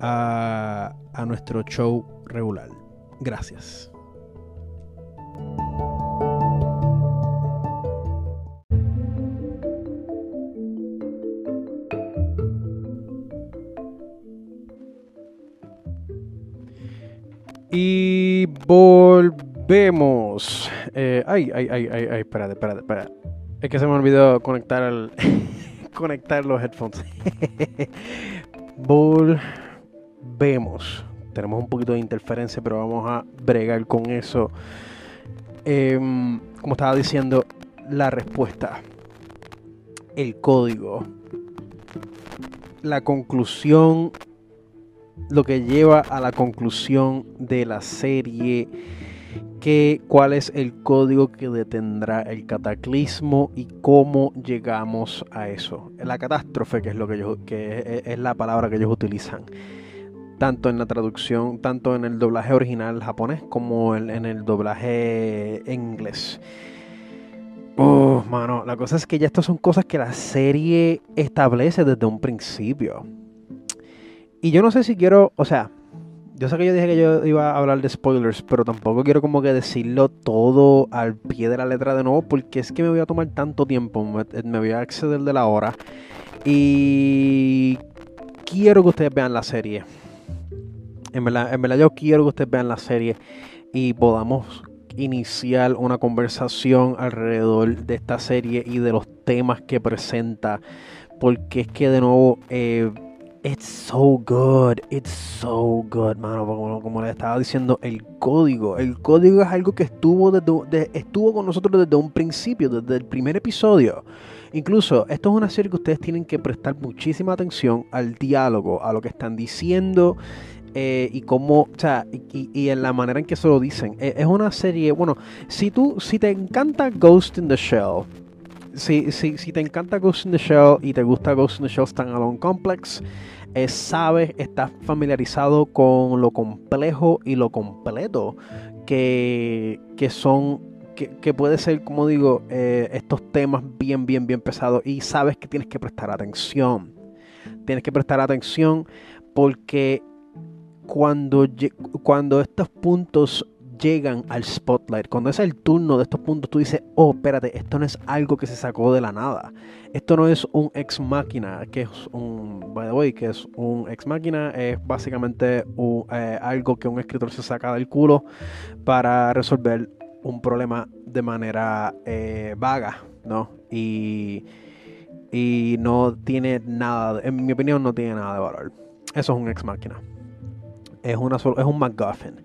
Speaker 1: a, a nuestro show regular. Gracias. Volvemos. Eh, ay, ay, ay, ay, ay, espérate, espérate, espérate. Es que se me olvidó conectar el, conectar los headphones. Volvemos. Tenemos un poquito de interferencia, pero vamos a bregar con eso. Em, como estaba diciendo, la respuesta, el código, la conclusión, lo que lleva a la conclusión de la serie, que, cuál es el código que detendrá el cataclismo y cómo llegamos a eso. La catástrofe, que es, lo que, ellos, que es la palabra que ellos utilizan tanto en la traducción, tanto en el doblaje original japonés como en, el doblaje inglés. Oh, mano, la cosa es que ya estas son cosas que la serie establece desde un principio. Y yo no sé si quiero, o sea, yo sé que yo dije que yo iba a hablar de spoilers, pero tampoco quiero como que decirlo todo al pie de la letra de nuevo, porque es que me voy a tomar tanto tiempo, me, voy a acceder de la hora. Y quiero que ustedes vean la serie. En verdad, yo quiero que ustedes vean la serie y podamos iniciar una conversación alrededor de esta serie y de los temas que presenta. Porque es que de nuevo, eh, it's so good, it's so good, mano. Como, como les estaba diciendo, el código. El código es algo que estuvo, desde, estuvo con nosotros desde un principio, desde el primer episodio. Incluso, esto es una serie que ustedes tienen que prestar muchísima atención al diálogo, a lo que están diciendo eh, y cómo, o sea, y, en la manera en que se lo dicen. Eh, es una serie, bueno, si tú, si te encanta Ghost in the Shell, si, si, si te encanta Ghost in the Shell y te gusta Ghost in the Shell Standalone Complex, eh, sabes, estás familiarizado con lo complejo y lo completo que, que son que, puede ser, como digo, estos temas bien, bien, bien pesados y sabes que tienes que prestar atención. Tienes que prestar atención porque cuando, cuando estos puntos llegan al spotlight, cuando es el turno de estos puntos, tú dices, oh, espérate, esto no es algo que se sacó de la nada. Esto no es un ex máquina, que es un, by the way, que es un ex máquina, es básicamente eh, algo que un escritor se saca del culo para resolver un problema de manera eh, vaga, ¿no? Y, y no tiene nada, en mi opinión, no tiene nada de valor. Eso es un ex máquina es, una es un MacGuffin.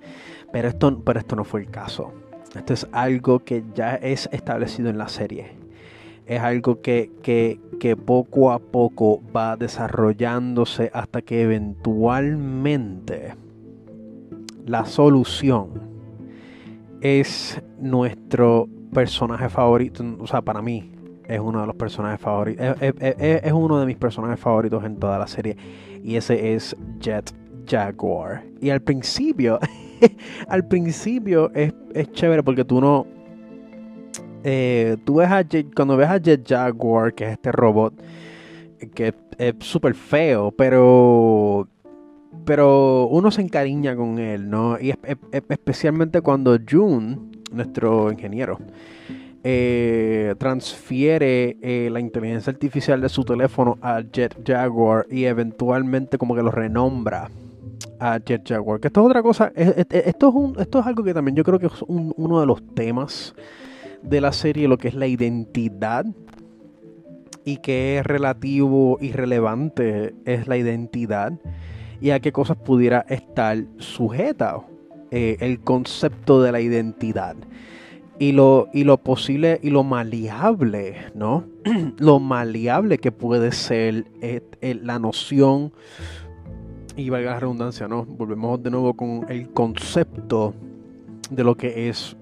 Speaker 1: Pero esto, pero esto no fue el caso. Esto es algo que ya es establecido en la serie. Es algo que, que poco a poco va desarrollándose hasta que eventualmente la solución es nuestro personaje favorito. O sea, para mí es uno de los personajes favoritos. Es, uno de mis personajes favoritos en toda la serie. Y ese es Jet Jaguar. Y al principio, al principio es, chévere porque tú no. Eh, tú ves a Jet, cuando ves a Jet Jaguar, que es este robot, que es súper feo, pero. Pero uno se encariña con él, ¿no? Y especialmente cuando June, nuestro ingeniero, eh, transfiere eh, la inteligencia artificial de su teléfono a Jet Jaguar y eventualmente como que lo renombra a Jet Jaguar. Que esto es otra cosa. Esto es, un, esto es algo que también yo creo que es uno de los temas de la serie, lo que es la identidad. Y es relativo y relevante es la identidad. Y a qué cosas pudiera estar sujeta eh, el concepto de la identidad. Y lo, y lo posible y lo maleable, ¿no? lo maleable que puede ser eh, eh, la noción y valga la redundancia, ¿no? Volvemos de nuevo con el concepto de lo que es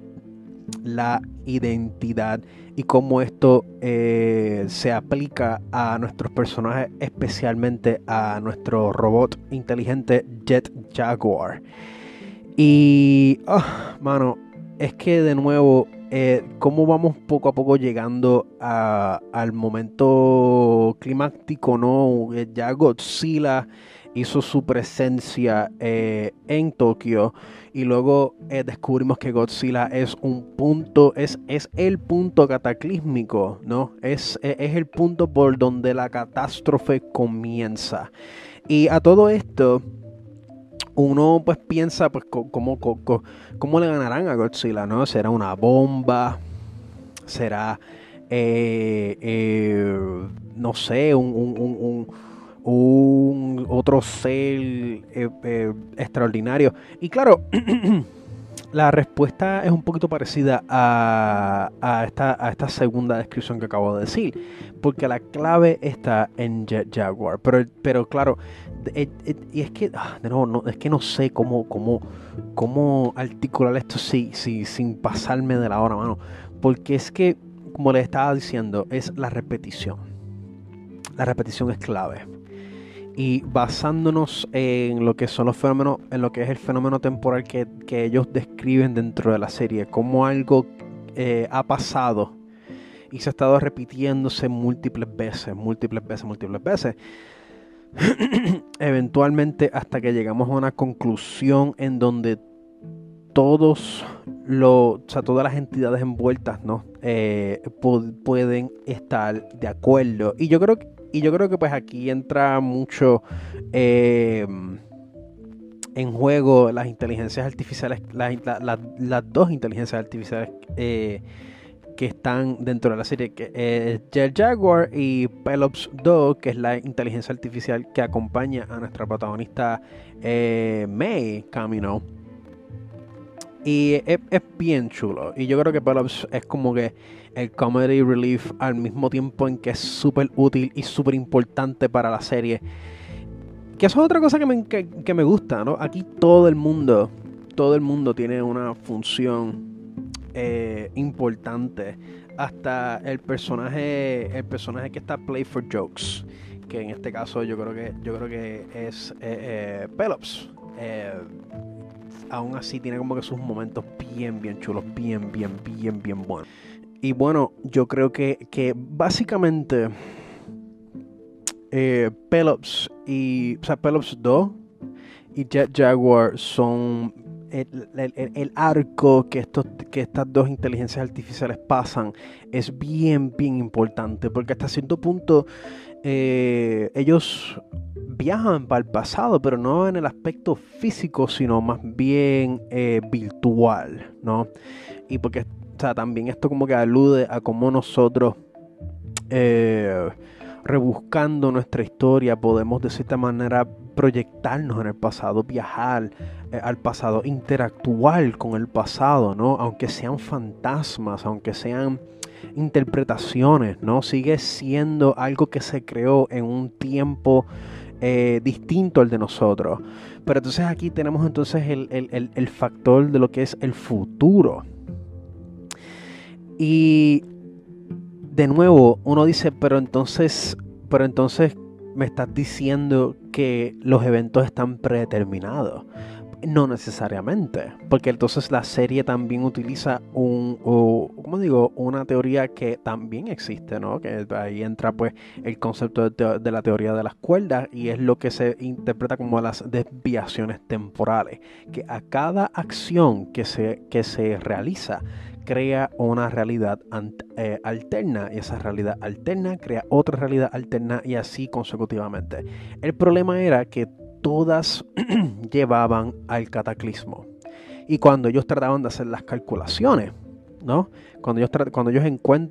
Speaker 1: la identidad y cómo esto eh, se aplica a nuestros personajes, especialmente a nuestro robot inteligente Jet Jaguar. Y, ah, mano, es que de nuevo, eh, cómo vamos poco a poco llegando al momento climático, ¿no? Ya Godzilla hizo su presencia eh, en Tokio y luego eh, descubrimos que Godzilla es un punto, es, es el punto cataclísmico, ¿no? Es, e, es el punto por donde la catástrofe comienza. Y a todo esto, uno pues piensa pues cómo, cómo, le ganarán a Godzilla, ¿no? ¿Será una bomba? ¿Será, eh, no sé, un, otro ser eh, extraordinario? Y claro, La respuesta es un poquito parecida a, esta, segunda descripción que acabo de decir, porque la clave está en Jaguar. Pero, pero claro, eh, eh, y es que, ah, de nuevo, no, es que no sé cómo, cómo, cómo articular esto sí, sin pasarme de la hora, mano. Porque es que, como les estaba diciendo, es la repetición. La repetición es clave y basándonos en lo que son los fenómenos, en lo que es el fenómeno temporal que, ellos describen dentro de la serie, como algo eh, ha pasado y se ha estado repitiéndose múltiples veces, múltiples veces, múltiples veces. Eventualmente hasta que llegamos a una conclusión en donde todos los, o sea, todas las entidades envueltas, ¿no? Eh, pueden estar de acuerdo. Y yo creo que y yo creo que pues aquí entra mucho eh, en juego las inteligencias artificiales, las, dos inteligencias artificiales eh, que están dentro de la serie, que es Jet Jaguar y Pelops 2, que es la inteligencia artificial que acompaña a nuestra protagonista eh, May Camino. Y es, es, bien chulo. Y yo creo que Pelops es como que el comedy relief al mismo tiempo en que es súper útil y súper importante para la serie. Que eso es otra cosa que me, que, me gusta, ¿no? Aquí todo el mundo, todo el mundo tiene una función eh, importante. Hasta el personaje, el personaje que está play for jokes, que en este caso yo creo que, yo creo que es eh, eh Pelops. Aún así tiene como que sus momentos bien, bien chulos, bien, bien, bien, bien buenos. Y bueno, yo creo que, básicamente eh, Pelops y. O sea, Pelops 2 y Jet Jaguar son el, arco que, estos, que estas dos inteligencias artificiales pasan es bien, bien importante. Porque hasta cierto punto eh, ellos viajan para el pasado, pero no en el aspecto físico, sino más bien eh, virtual, ¿no? Y porque sea, también esto como que alude a cómo nosotros, eh, rebuscando nuestra historia, podemos de cierta manera proyectarnos en el pasado, viajar al pasado, interactuar con el pasado, ¿no? Aunque sean fantasmas, aunque sean interpretaciones, ¿no? Sigue siendo algo que se creó en un tiempo eh, distinto al de nosotros. Pero entonces aquí tenemos entonces el factor de lo que es el futuro. Y de nuevo, uno dice, pero entonces, pero entonces me estás diciendo que los eventos están predeterminados. No necesariamente, porque entonces la serie también utiliza un, ¿cómo digo? Una teoría que también existe, ¿no? Que ahí entra pues el concepto de, de, la teoría de las cuerdas y es lo que se interpreta como las desviaciones temporales, que a cada acción que se, que se realiza crea una realidad eh, alterna y esa realidad alterna crea otra realidad alterna y así consecutivamente. El problema era que todas llevaban al cataclismo. Y cuando ellos trataban de hacer las calculaciones, ¿no? Cuando ellos, cuando ellos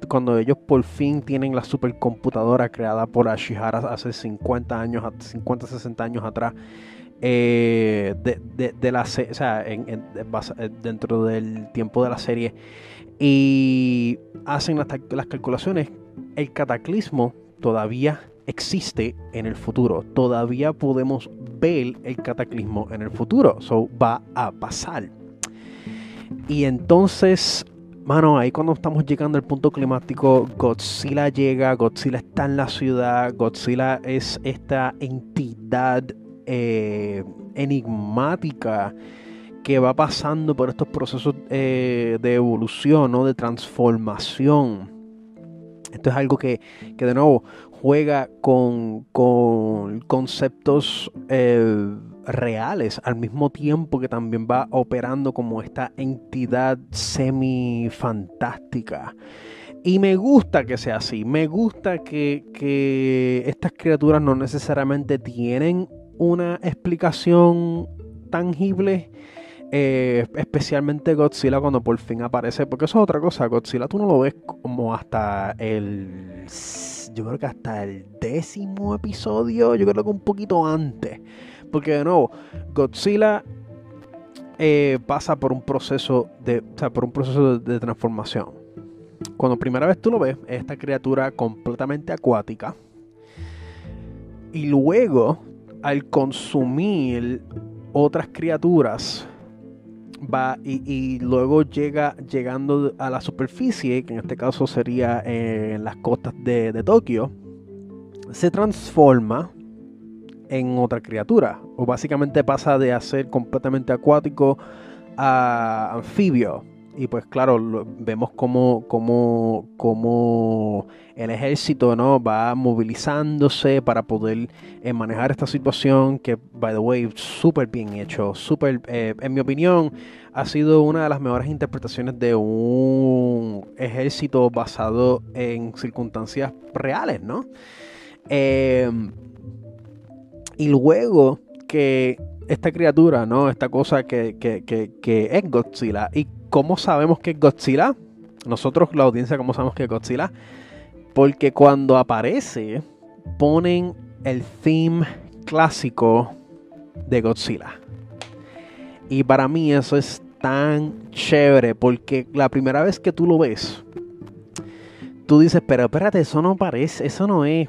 Speaker 1: cuando ellos por fin tienen la supercomputadora creada por Ashihara hace 50 años, 50, 60 años atrás, eh, de, la o sea, eh, dentro del tiempo de la serie y hacen las, calculaciones, el cataclismo todavía existe en el futuro. Todavía podemos ver el cataclismo en el futuro. So va a pasar. Y entonces, mano, ahí cuando estamos llegando al punto climático, Godzilla llega, Godzilla está en la ciudad, Godzilla es esta entidad eh, enigmática que va pasando por estos procesos eh, de evolución, ¿no? de transformación. Esto es algo que, de nuevo juega con, conceptos eh, reales al mismo tiempo que también va operando como esta entidad semi-fantástica. Y me gusta que sea así, me gusta que, que estas criaturas no necesariamente tienen una explicación tangibles. Eh, especialmente Godzilla cuando por fin aparece. Porque eso es otra cosa. Godzilla tú no lo ves como hasta el. Yo creo que hasta el décimo episodio. Yo creo que un poquito antes. Porque de nuevo, Godzilla eh, pasa por un proceso de. O sea, por un proceso de, de transformación. Cuando primera vez tú lo ves, es esta criatura completamente acuática. Y luego, al consumir otras criaturas, va y, luego llega llegando a la superficie, que en este caso sería en las costas de, de Tokio, se transforma en otra criatura. O básicamente pasa de ser completamente acuático a anfibio. Y pues claro, vemos como, como, el ejército ¿no? va movilizándose para poder eh, manejar esta situación que, by the way, súper bien hecho, súper, eh, en mi opinión, ha sido una de las mejores interpretaciones de un ejército basado en circunstancias reales, ¿no? Em, y luego que esta criatura, ¿no? Esta cosa que, que, que, que es Godzilla ¿Cómo sabemos que es Godzilla? Nosotros, la audiencia, ¿cómo sabemos que es Godzilla? Porque cuando aparece, ponen el theme clásico de Godzilla. Y para mí eso es tan chévere porque la primera vez que tú lo ves, tú dices, pero espérate, eso no parece, eso no es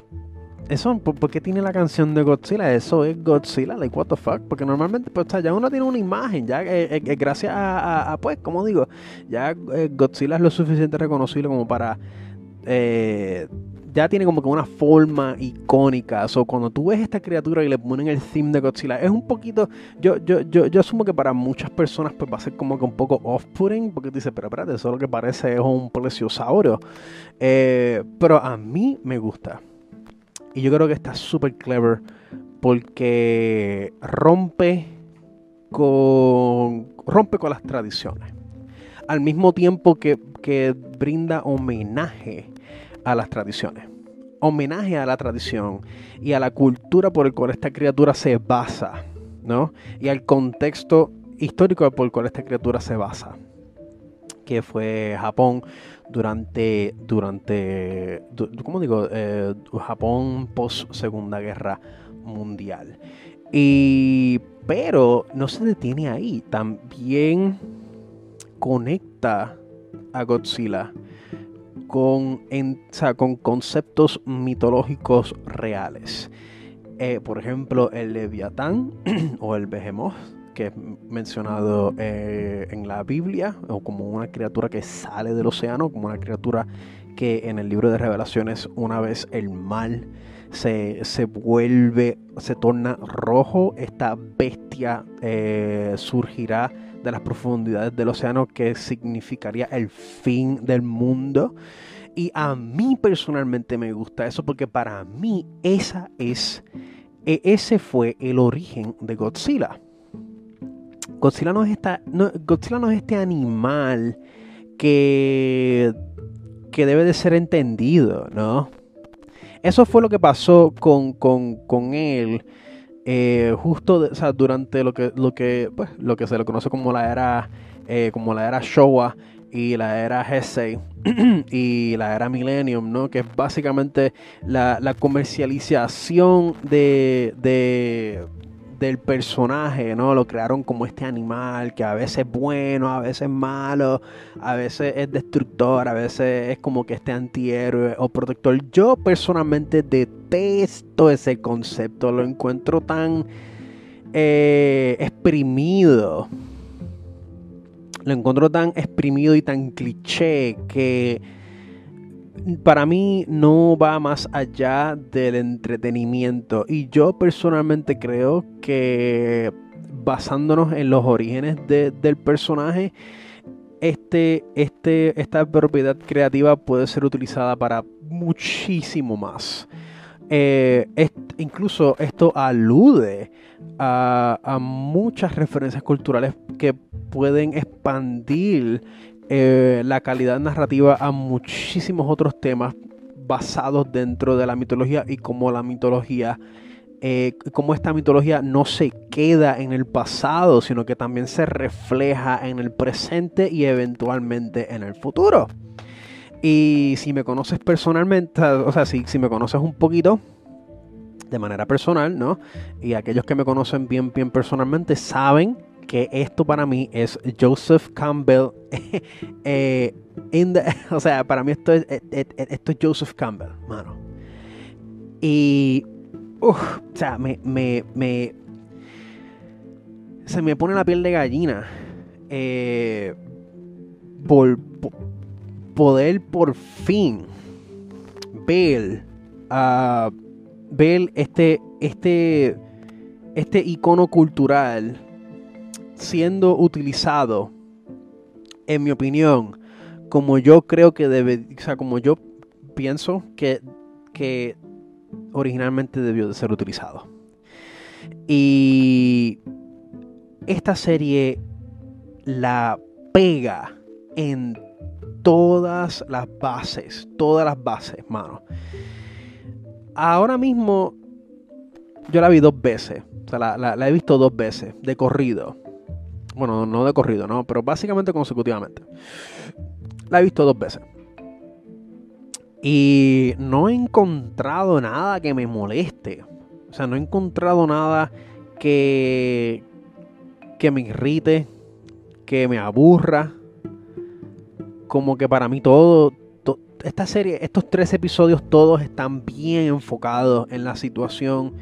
Speaker 1: eso, ¿por, qué tiene la canción de Godzilla? Eso es Godzilla, like what the fuck. Porque normalmente, pues, ya uno tiene una imagen, ya eh, eh, eh, gracias a, pues, como digo, ya Godzilla es lo suficiente reconocible como para. ya tiene como que una forma icónica. O cuando tú ves esta criatura y le ponen el theme de Godzilla, es un poquito. Yo, yo, yo, yo asumo que para muchas personas pues va a ser como que un poco off-putting. Porque te dice, pero espérate, eso lo que parece es un plesiosaurio. pero a mí me gusta. Y yo creo que está súper clever porque rompe con, rompe con las tradiciones. Al mismo tiempo que, que brinda homenaje a las tradiciones. Homenaje a la tradición y a la cultura por el cual esta criatura se basa, ¿no? Y al contexto histórico por el cual esta criatura se basa, que fue Japón durante, durante ¿cómo digo? Eh, Japón post Segunda Guerra Mundial. Y, pero no se detiene ahí, también conecta a Godzilla con, con conceptos mitológicos reales. Eh, por ejemplo, el Leviatán o el Behemoth que es mencionado eh, en la Biblia, o como una criatura que sale del océano, como una criatura que en el libro de revelaciones, una vez el mal se, vuelve, se torna rojo, esta bestia eh, surgirá de las profundidades del océano, que significaría el fin del mundo. Y a mí personalmente me gusta eso porque para mí esa es, e, ese fue el origen de Godzilla. Godzilla no es, este animal que, que debe de ser entendido, ¿no? Eso fue lo que pasó con, él. Eh, justo durante lo que, lo, que, pues, lo que se le conoce como la era, eh, como la era Showa y la era Heisei y la era Millennium, ¿no? Que es básicamente la, la comercialización de, de, del personaje, ¿no? Lo crearon como este animal que a veces es bueno, a veces es malo, a veces es destructor, a veces es como que este antihéroe o protector. Yo personalmente detesto ese concepto, lo encuentro tan eh, exprimido. Lo encuentro tan exprimido y tan cliché que para mí no va más allá del entretenimiento. Y yo personalmente creo que basándonos en los orígenes del personaje, este, este, esta propiedad creativa puede ser utilizada para muchísimo más. Eh, incluso esto alude a, a, muchas referencias culturales que pueden expandir eh, la calidad narrativa a muchísimos otros temas basados dentro de la mitología y cómo la mitología eh, cómo esta mitología no se queda en el pasado, sino que también se refleja en el presente y eventualmente en el futuro. Y si me conoces personalmente, o sea, si, si me conoces un poquito, de manera personal, ¿no? Y aquellos que me conocen bien, bien personalmente saben que esto para mí es Joseph Campbell. eh, o sea, para mí esto es, esto es Joseph Campbell, mano. Y, o sea, me, me, me, se me pone la piel de gallina. Eh, por, poder por fin ver a ver este, este, este icono cultural siendo utilizado, en mi opinión, como yo creo que debe, o sea, como yo pienso que, que originalmente debió de ser utilizado. Y esta serie la pega en todas las bases, todas las bases, mano ahora mismo yo la vi dos veces. O sea, la, he visto dos veces, de corrido. Bueno, no de corrido, ¿no? Pero básicamente consecutivamente. La he visto dos veces. Y no he encontrado nada que me moleste. O sea, no he encontrado nada que, que me irrite, que me aburra. Como que para mí todo, esta serie, estos tres episodios todos están bien enfocados en la situación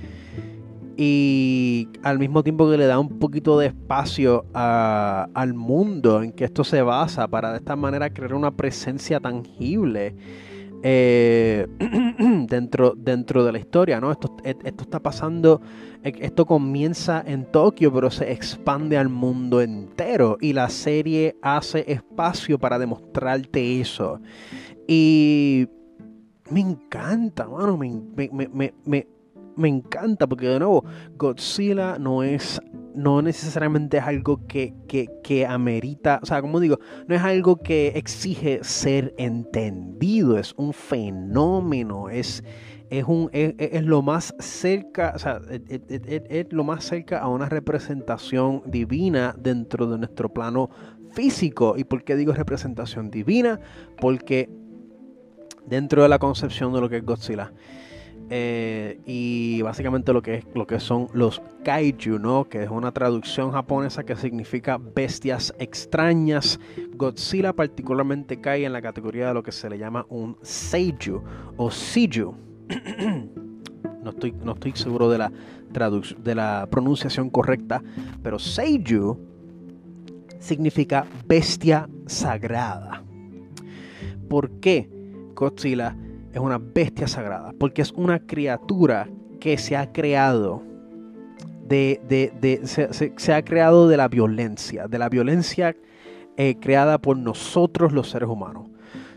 Speaker 1: y al mismo tiempo que le da un poquito de espacio al mundo en que esto se basa para de esta manera crear una presencia tangible eh, dentro, dentro de la historia, ¿no? Esto, esto está pasando, esto comienza en Tokio, pero se expande al mundo entero y la serie hace espacio para demostrarte eso. Y me encanta, mano, me, encanta, porque de nuevo, Godzilla no es, no necesariamente es algo que, que, amerita, o sea, como digo, no es algo que exige ser entendido, es un fenómeno, es, es, un, es, lo más cerca, o sea, es, lo más cerca a una representación divina dentro de nuestro plano físico. ¿Y por qué digo representación divina? Porque dentro de la concepción de lo que es Godzilla. Eh, y básicamente lo que, es, lo que son los kaiju, ¿no? Que es una traducción japonesa que significa bestias extrañas. Godzilla particularmente cae en la categoría de lo que se le llama un seiju o seiju. no, estoy, no estoy seguro de la, de la pronunciación correcta, pero seiju significa bestia sagrada. ¿Por qué? Godzilla es una bestia sagrada, porque es una criatura que se ha creado de, se, ha creado de la violencia, de la violencia eh, creada por nosotros los seres humanos.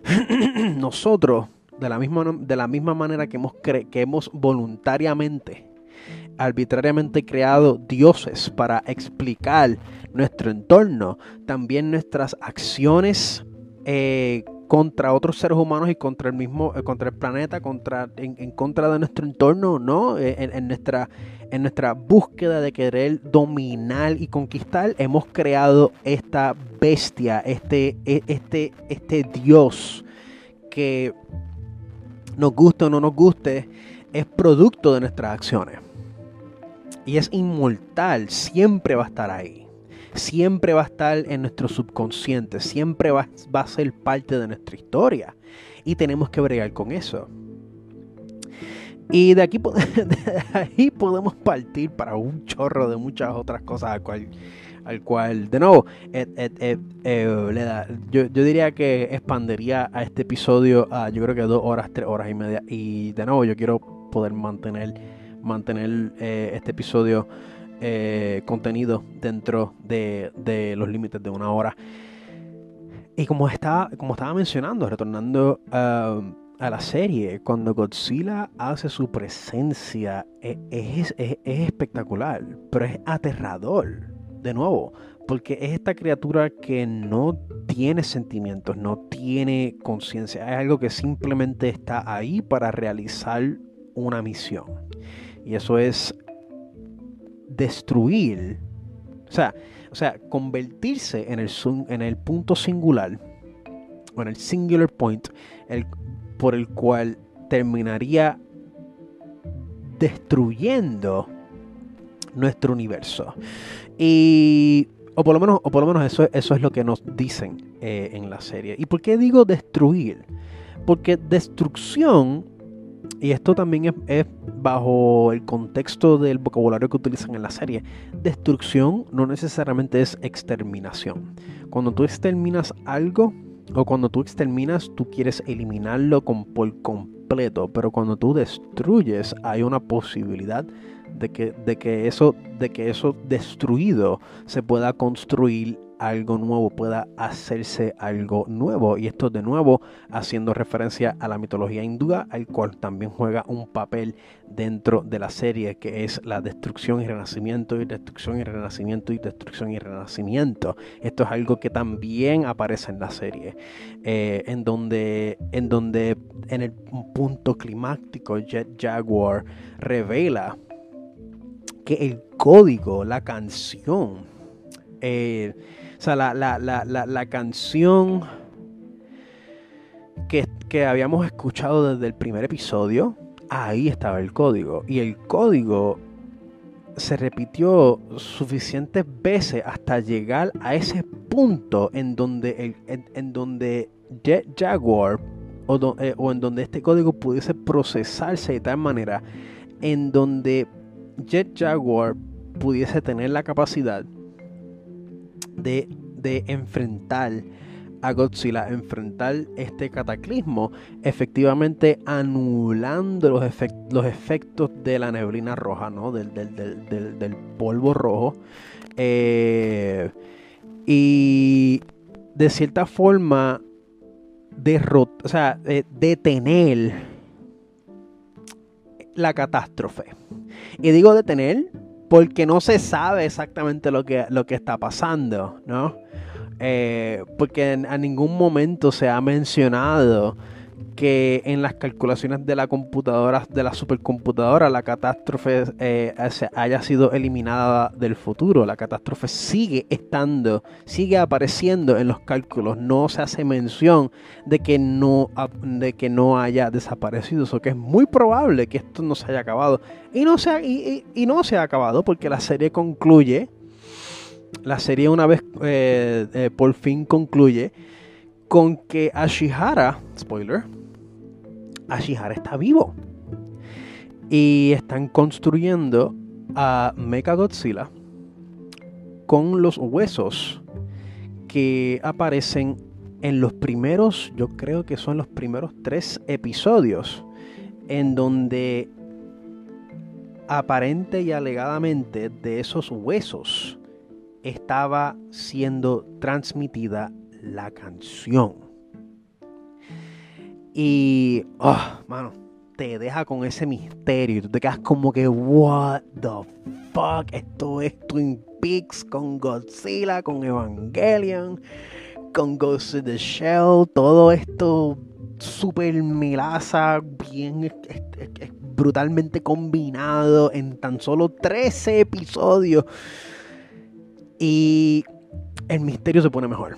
Speaker 1: nosotros, de la, misma, de la misma manera que hemos, que hemos voluntariamente, arbitrariamente creado dioses para explicar nuestro entorno, también nuestras acciones eh, contra otros seres humanos y contra el mismo, eh, contra el planeta, contra, en, contra de nuestro entorno, ¿no? Eh, en, nuestra, en nuestra búsqueda de querer dominar y conquistar, hemos creado esta bestia, este, e, este, este Dios que nos guste o no nos guste, es producto de nuestras acciones. Y es inmortal, siempre va a estar ahí siempre va a estar en nuestro subconsciente, siempre va, a ser parte de nuestra historia. Y tenemos que bregar con eso. Y de aquí de podemos partir para un chorro de muchas otras cosas al cual, al cual de nuevo, eh, le da, yo, diría que expandería a este episodio a yo creo que dos horas, tres horas y media. Y de nuevo, yo quiero poder mantener, mantener eh, este episodio eh, contenido dentro de, los límites de una hora. Y como estaba, como estaba mencionando, retornando a la serie, cuando Godzilla hace su presencia, e, es, espectacular, pero es aterrador, de nuevo, porque es esta criatura que no tiene sentimientos, no tiene conciencia, es algo que simplemente está ahí para realizar una misión. Y eso es destruir, o sea, o sea convertirse en el, en el punto singular, o en el singular point, el, por el cual terminaría destruyendo nuestro universo. Y o por lo menos, o por lo menos eso, eso es lo que nos dicen eh, en la serie. ¿Y por qué digo destruir? Porque destrucción, y esto también es, bajo el contexto del vocabulario que utilizan en la serie, destrucción no necesariamente es exterminación. Cuando tú exterminas algo, o cuando tú exterminas, tú quieres eliminarlo con, por completo, pero cuando tú destruyes, hay una posibilidad de que, de que, eso, de que eso destruido se pueda construir algo nuevo, pueda hacerse algo nuevo. Y esto de nuevo haciendo referencia a la mitología hindúa, al cual también juega un papel dentro de la serie, que es la destrucción y renacimiento, y destrucción y renacimiento, y destrucción y renacimiento. Esto es algo que también aparece en la serie, eh, en, donde, en donde en el punto climático Jet Jaguar revela que el código, la canción, eh, sea, la, canción que, que, habíamos escuchado desde el primer episodio, ahí estaba el código. Y el código se repitió suficientes veces hasta llegar a ese punto en donde, el, en, donde Jet Jaguar o, eh, o en donde este código pudiese procesarse de tal manera en donde Jet Jaguar pudiese tener la capacidad de, enfrentar a Godzilla, enfrentar este cataclismo, efectivamente anulando los, los efectos de la neblina roja, ¿no? del, del, polvo rojo. Eh, y de cierta forma derrotar, o sea, eh, detener la catástrofe. Y digo detener porque no se sabe exactamente lo que, lo que está pasando, ¿no? Eh, porque en, a ningún momento se ha mencionado que en las calculaciones de la computadora, de la supercomputadora, la catástrofe eh, haya sido eliminada del futuro. La catástrofe sigue estando, sigue apareciendo en los cálculos. No se hace mención de que no, de que no haya desaparecido. O que es muy probable que esto no se haya acabado. Y no se ha, y, no se ha acabado porque la serie concluye. La serie una vez eh, eh, por fin concluye con que Ashihara, spoiler, Ashihara está vivo. Y están construyendo a Mecha Godzilla con los huesos que aparecen en los primeros, yo creo que son los primeros tres episodios, en donde aparente y alegadamente de esos huesos estaba siendo transmitida la canción. Y, oh, mano, te deja con ese misterio. Tú te quedas como que, what the fuck, esto es Twin Peaks con Godzilla, con Evangelion, con Ghost in the Shell, todo esto super milaza, bien brutalmente combinado en tan solo 13 episodios. Y el misterio se pone mejor.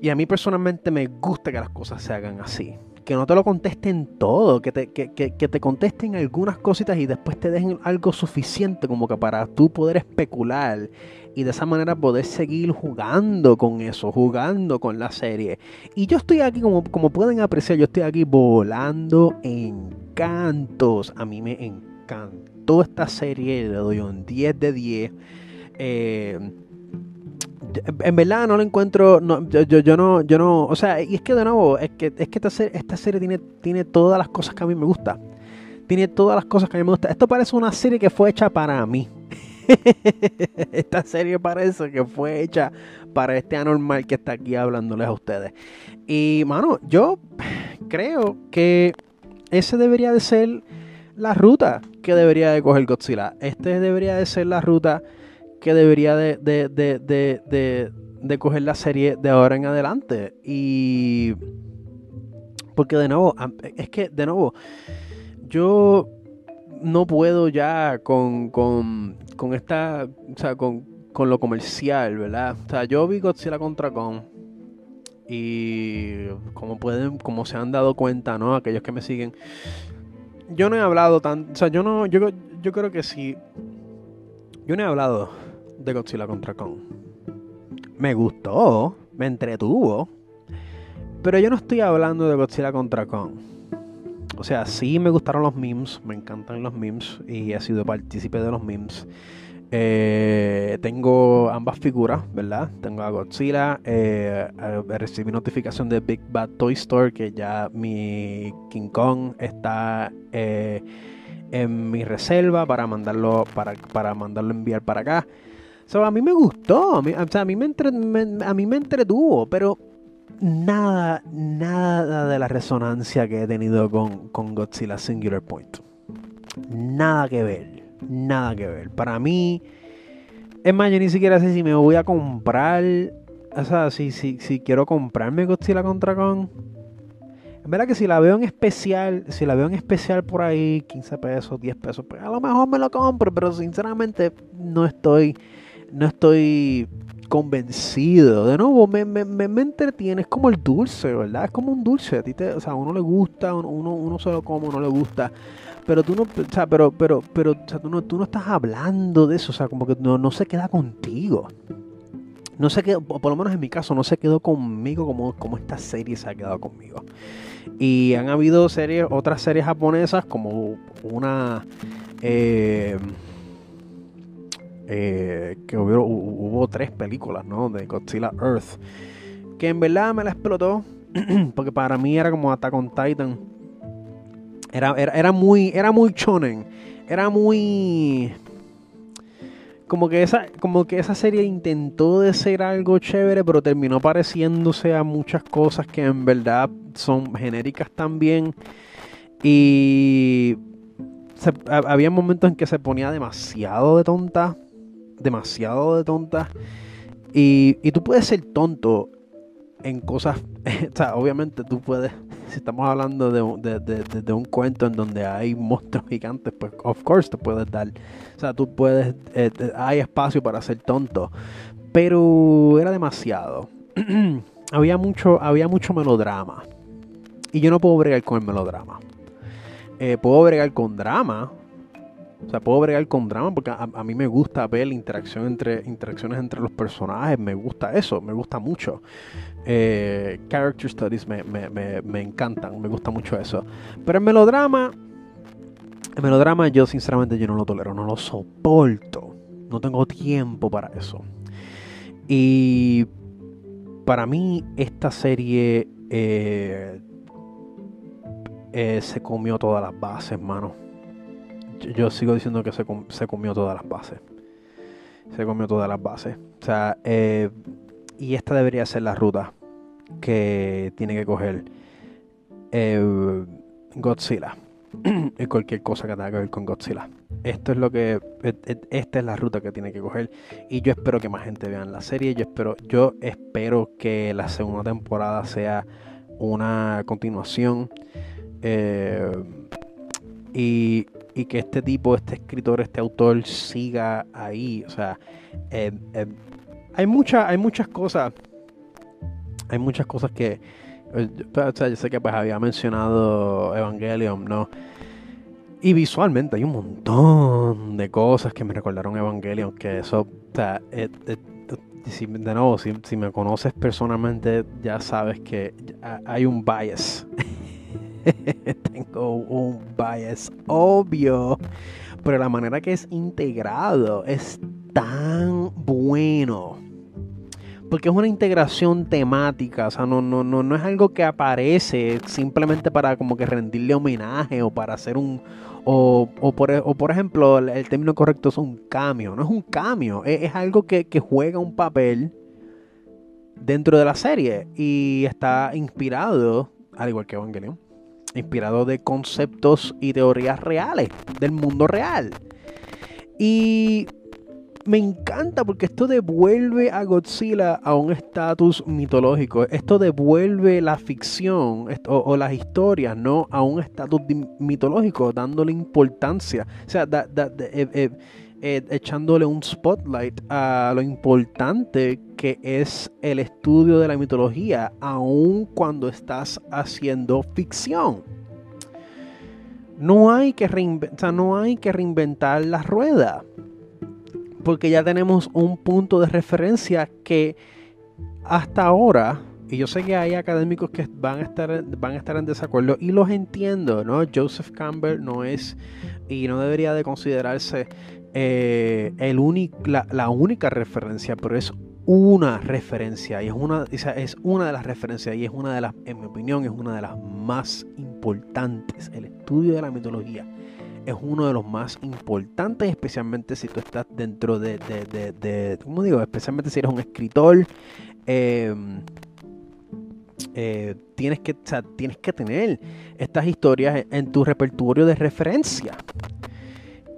Speaker 1: Y a mí personalmente me gusta que las cosas se hagan así. Que no te lo contesten todo, que te, que, te contesten algunas cositas y después te dejen algo suficiente como que para tú poder especular y de esa manera poder seguir jugando con eso, jugando con la serie. Y yo estoy aquí, como, como pueden apreciar, yo estoy aquí volando encantos. A mí me encantó esta serie, le doy un 10 de 10. Eh, en verdad no lo encuentro, yo, no, yo no, o sea, y es que de nuevo, es que, esta serie tiene, tiene todas las cosas que a mí me gusta. Tiene todas las cosas que a mí me gusta. Esto parece una serie que fue hecha para mí. esta serie parece que fue hecha para este anormal que está aquí hablándoles a ustedes. Y, mano, yo creo que ese debería de ser la ruta que debería de coger Godzilla. Este debería de ser la ruta que debería de, de, coger la serie de ahora en adelante. Y... Porque de nuevo, es que de nuevo, yo no puedo ya con, con, con esta, o sea, con, con lo comercial, ¿verdad? O sea, yo vi Godzilla contra Kong y como pueden, como se han dado cuenta, ¿no? Aquellos que me siguen, yo no he hablado tan, o sea, yo no, yo, yo creo que sí, yo no he hablado de Godzilla contra Kong. Me gustó, me entretuvo, pero yo no estoy hablando de Godzilla contra Kong. O sea, sí me gustaron los memes, me encantan los memes y he sido partícipe de los memes. Eh, tengo ambas figuras, ¿verdad? Tengo a Godzilla. Eh, recibí notificación de Big Bad Toy Store que ya mi King Kong está eh, en mi reserva para mandarlo para, para mandarlo enviar para acá. So, a mí me gustó, a mí, o sea, a mí me, a mí me entretuvo, pero nada, nada de la resonancia que he tenido con, con Godzilla Singular Point. Nada que ver nada que ver. Para mí, es más, yo ni siquiera sé si me voy a comprar. O sea, si, si, si quiero comprarme Godzilla contra Kong. En verdad que si la veo en especial, si la veo en especial por ahí, 15 pesos, 10 pesos, pues a lo mejor me lo compro, pero sinceramente no estoy, no estoy convencido. De nuevo, me, me, me, entretiene, es como el dulce, ¿verdad? Es como un dulce. A ti te, o sea, a uno le gusta, uno, uno se lo come, uno le gusta pero tú no, o sea, pero, pero, pero, o sea, tú no, tú no estás hablando de eso, o sea, como que no, no se queda contigo. No se quedó, por lo menos en mi caso, no se quedó conmigo como, como esta serie se ha quedado conmigo. Y han habido series, otras series japonesas, como una eh, eh, que hubo, tres películas, ¿no? De Godzilla Earth. Que en verdad me la explotó. porque para mí era como Attack on Titan era, era, muy, era muy chonen. Era muy... Como que, esa, como que esa serie intentó de ser algo chévere, pero terminó pareciéndose a muchas cosas que en verdad son genéricas también. Y había momentos en que se ponía demasiado de tonta. Demasiado de tonta. Y, y tú puedes ser tonto en cosas. o sea, obviamente tú puedes si estamos hablando de, un cuento en donde hay monstruos gigantes, pues of course te puedes dar. O sea, tú puedes, eh, hay espacio para ser tonto. Pero era demasiado. había, mucho, había mucho melodrama. Y yo no puedo bregar con el melodrama. Eh, puedo bregar con drama. O sea, puedo bregar con drama porque a, a, mí me gusta ver la interacción entre, interacciones entre los personajes. Me gusta eso, me gusta mucho. Eh, character studies me, encantan, me gusta mucho eso. Pero el melodrama, el melodrama yo sinceramente yo no lo tolero, no lo soporto. No tengo tiempo para eso. Y para mí esta serie eh, eh, se comió todas las bases, mano. Yo, sigo diciendo que se, se, comió todas las bases. Se comió todas las bases. O sea, eh, y esta debería ser la ruta que tiene que coger eh, Godzilla. y cualquier cosa que tenga que ver con Godzilla. Esto es lo que. Esta es la ruta que tiene que coger. Y yo espero que más gente vea la serie. Yo espero, yo espero que la segunda temporada sea una continuación. Eh, y, y, que este tipo, este escritor, este autor siga ahí. O sea, eh, hay, mucha, hay muchas cosas. Hay muchas cosas que. Eh, o sea, yo sé que pues había mencionado Evangelion, ¿no? Y visualmente hay un montón de cosas que me recordaron Evangelion. Que eso. O sea, eh, eh, de nuevo, si, si, me conoces personalmente, ya sabes que hay un bias. Tengo un bias obvio. Pero la manera que es integrado es tan bueno. Porque es una integración temática, o sea, no, no, no, no es algo que aparece simplemente para como que rendirle homenaje o para hacer un... O, o, por, o por ejemplo, el, término correcto es un cambio, no es un cambio, es, algo que, que juega un papel dentro de la serie y está inspirado, al igual que Evangelion, inspirado de conceptos y teorías reales del mundo real. Y me encanta porque esto devuelve a Godzilla a un estatus mitológico. Esto devuelve la ficción o, las historias, ¿no? A un estatus mitológico, dándole importancia. O sea, eh, eh, eh, echándole un spotlight a lo importante que es el estudio de la mitología, aun cuando estás haciendo ficción. No hay que, no hay que reinventar la rueda porque ya tenemos un punto de referencia que hasta ahora, y yo sé que hay académicos que van a estar, van a estar en desacuerdo, y los entiendo, ¿no? Joseph Campbell no es y no debería de considerarse eh, el la, única referencia, pero es una referencia y es una, es una de las referencias y es una de las, en mi opinión, es una de las más importantes, el estudio de la mitología es uno de los más importantes, especialmente si tú estás dentro de, de, de, ¿cómo digo? Especialmente si eres un escritor. Em, eh, tienes, que, tienes que tener estas historias en tu repertorio de referencia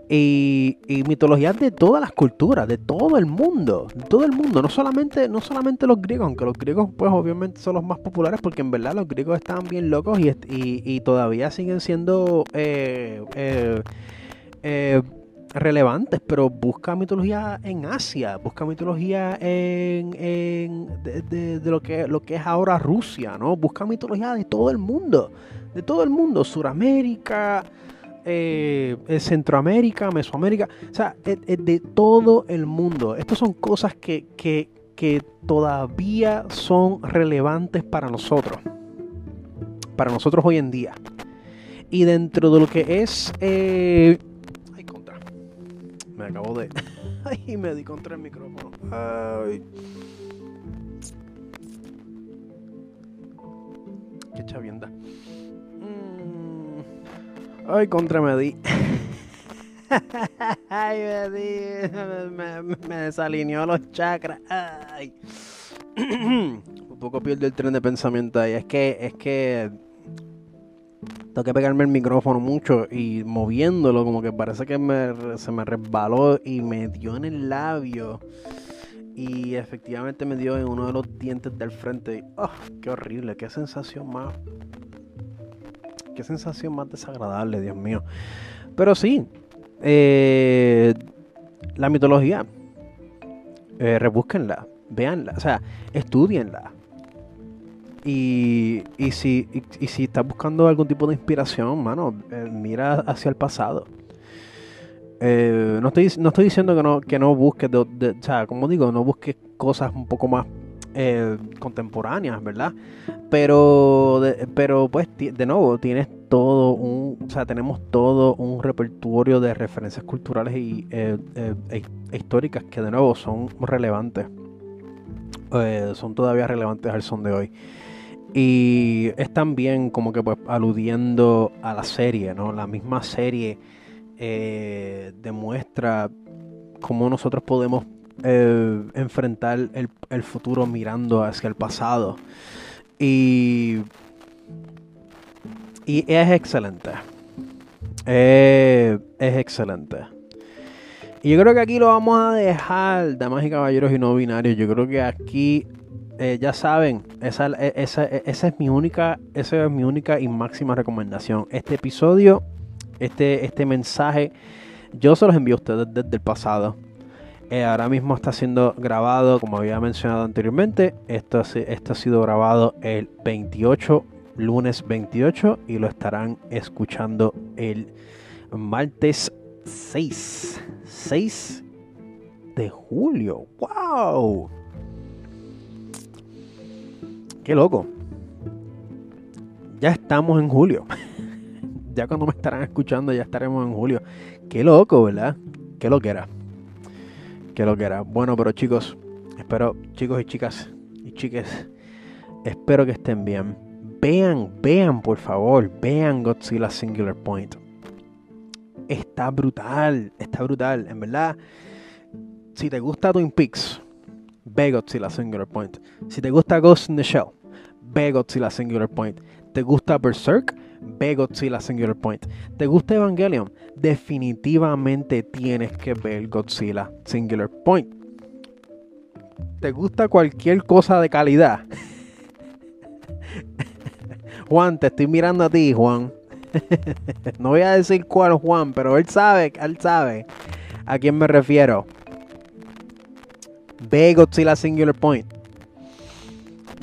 Speaker 1: y, mitologías de todas las culturas, de todo el mundo, de todo el mundo, no solamente, no solamente los griegos, aunque los griegos pues obviamente son los más populares porque en verdad los griegos estaban bien locos y, y, todavía siguen siendo eh, eh, eh, relevantes, pero busca mitología en Asia, busca mitología en, de, lo, que, lo que es ahora Rusia, ¿no? Busca mitología de todo el mundo, de todo el mundo, Suramérica, eh, Centroamérica, Mesoamérica, o sea, de, todo el mundo. Estas son cosas que, todavía son relevantes para nosotros, para nosotros hoy en día. Y dentro de lo que es... Eh, ay, contra. Me acabo de... Ay, me di contra el micrófono. Ay. Qué chavienda. Ay, contra me di. Ay, me di. Me, desalineó los chakras. Ay. Un poco pierdo el tren de pensamiento ahí. Es que, es que. Tengo que pegarme el micrófono mucho y moviéndolo, como que parece que se me resbaló y me dio en el labio. Y efectivamente me dio en uno de los dientes del frente. ¡Oh, qué horrible! ¡Qué sensación más qué sensación más desagradable, Dios mío. Pero sí, eh, la mitología, eh, rebúsquenla, véanla, o sea, estudienla. Y, y, si, y, si estás buscando algún tipo de inspiración, mano, eh, mira hacia el pasado. no, estoy, no estoy diciendo que no, que no busques, o sea, como digo, no busques cosas un poco más eh, contemporáneas, ¿verdad? Pero, pero pues de nuevo, tienes todo un, o sea, tenemos todo un repertorio de referencias culturales y e históricas que de nuevo son relevantes. son todavía relevantes al son de hoy. Y es también como que pues aludiendo a la serie, ¿no? La misma serie demuestra cómo nosotros podemos eh, enfrentar el, futuro mirando hacia el pasado. Y, y es excelente. Eh, es excelente. Y yo creo que aquí lo vamos a dejar, damas y caballeros y no binarios. Yo creo que aquí, eh, ya saben, esa, esa, esa, es mi única, esa es mi única y máxima recomendación. Este episodio, este, este mensaje, yo se los envío a ustedes desde el pasado. Eh, ahora mismo está siendo grabado, como había mencionado anteriormente. Esto, ha sido grabado el 28, lunes 28, y lo estarán escuchando el martes 6. 6 de julio. ¡Wow! ¡Qué loco! Ya estamos en julio. ya cuando me estarán escuchando, ya estaremos en julio. ¡Qué loco, ¿verdad? ¡Qué lo era! Que lo que era. Bueno, pero chicos, espero, chicos y chicas y chiques, espero que estén bien. Vean, vean, por favor, vean Godzilla Singular Point. Está brutal, está brutal. En verdad, si te gusta Twin Peaks, ve Godzilla Singular Point. Si te gusta Ghost in the Shell, ve Godzilla Singular Point. ¿Te gusta Berserk? Ve Godzilla Singular Point. ¿Te gusta Evangelion? Definitivamente tienes que ver Godzilla Singular Point. ¿Te gusta cualquier cosa de calidad? Juan, te estoy mirando a ti, Juan. no voy a decir cuál Juan, pero él sabe, él sabe a quién me refiero. Ve Godzilla Singular Point.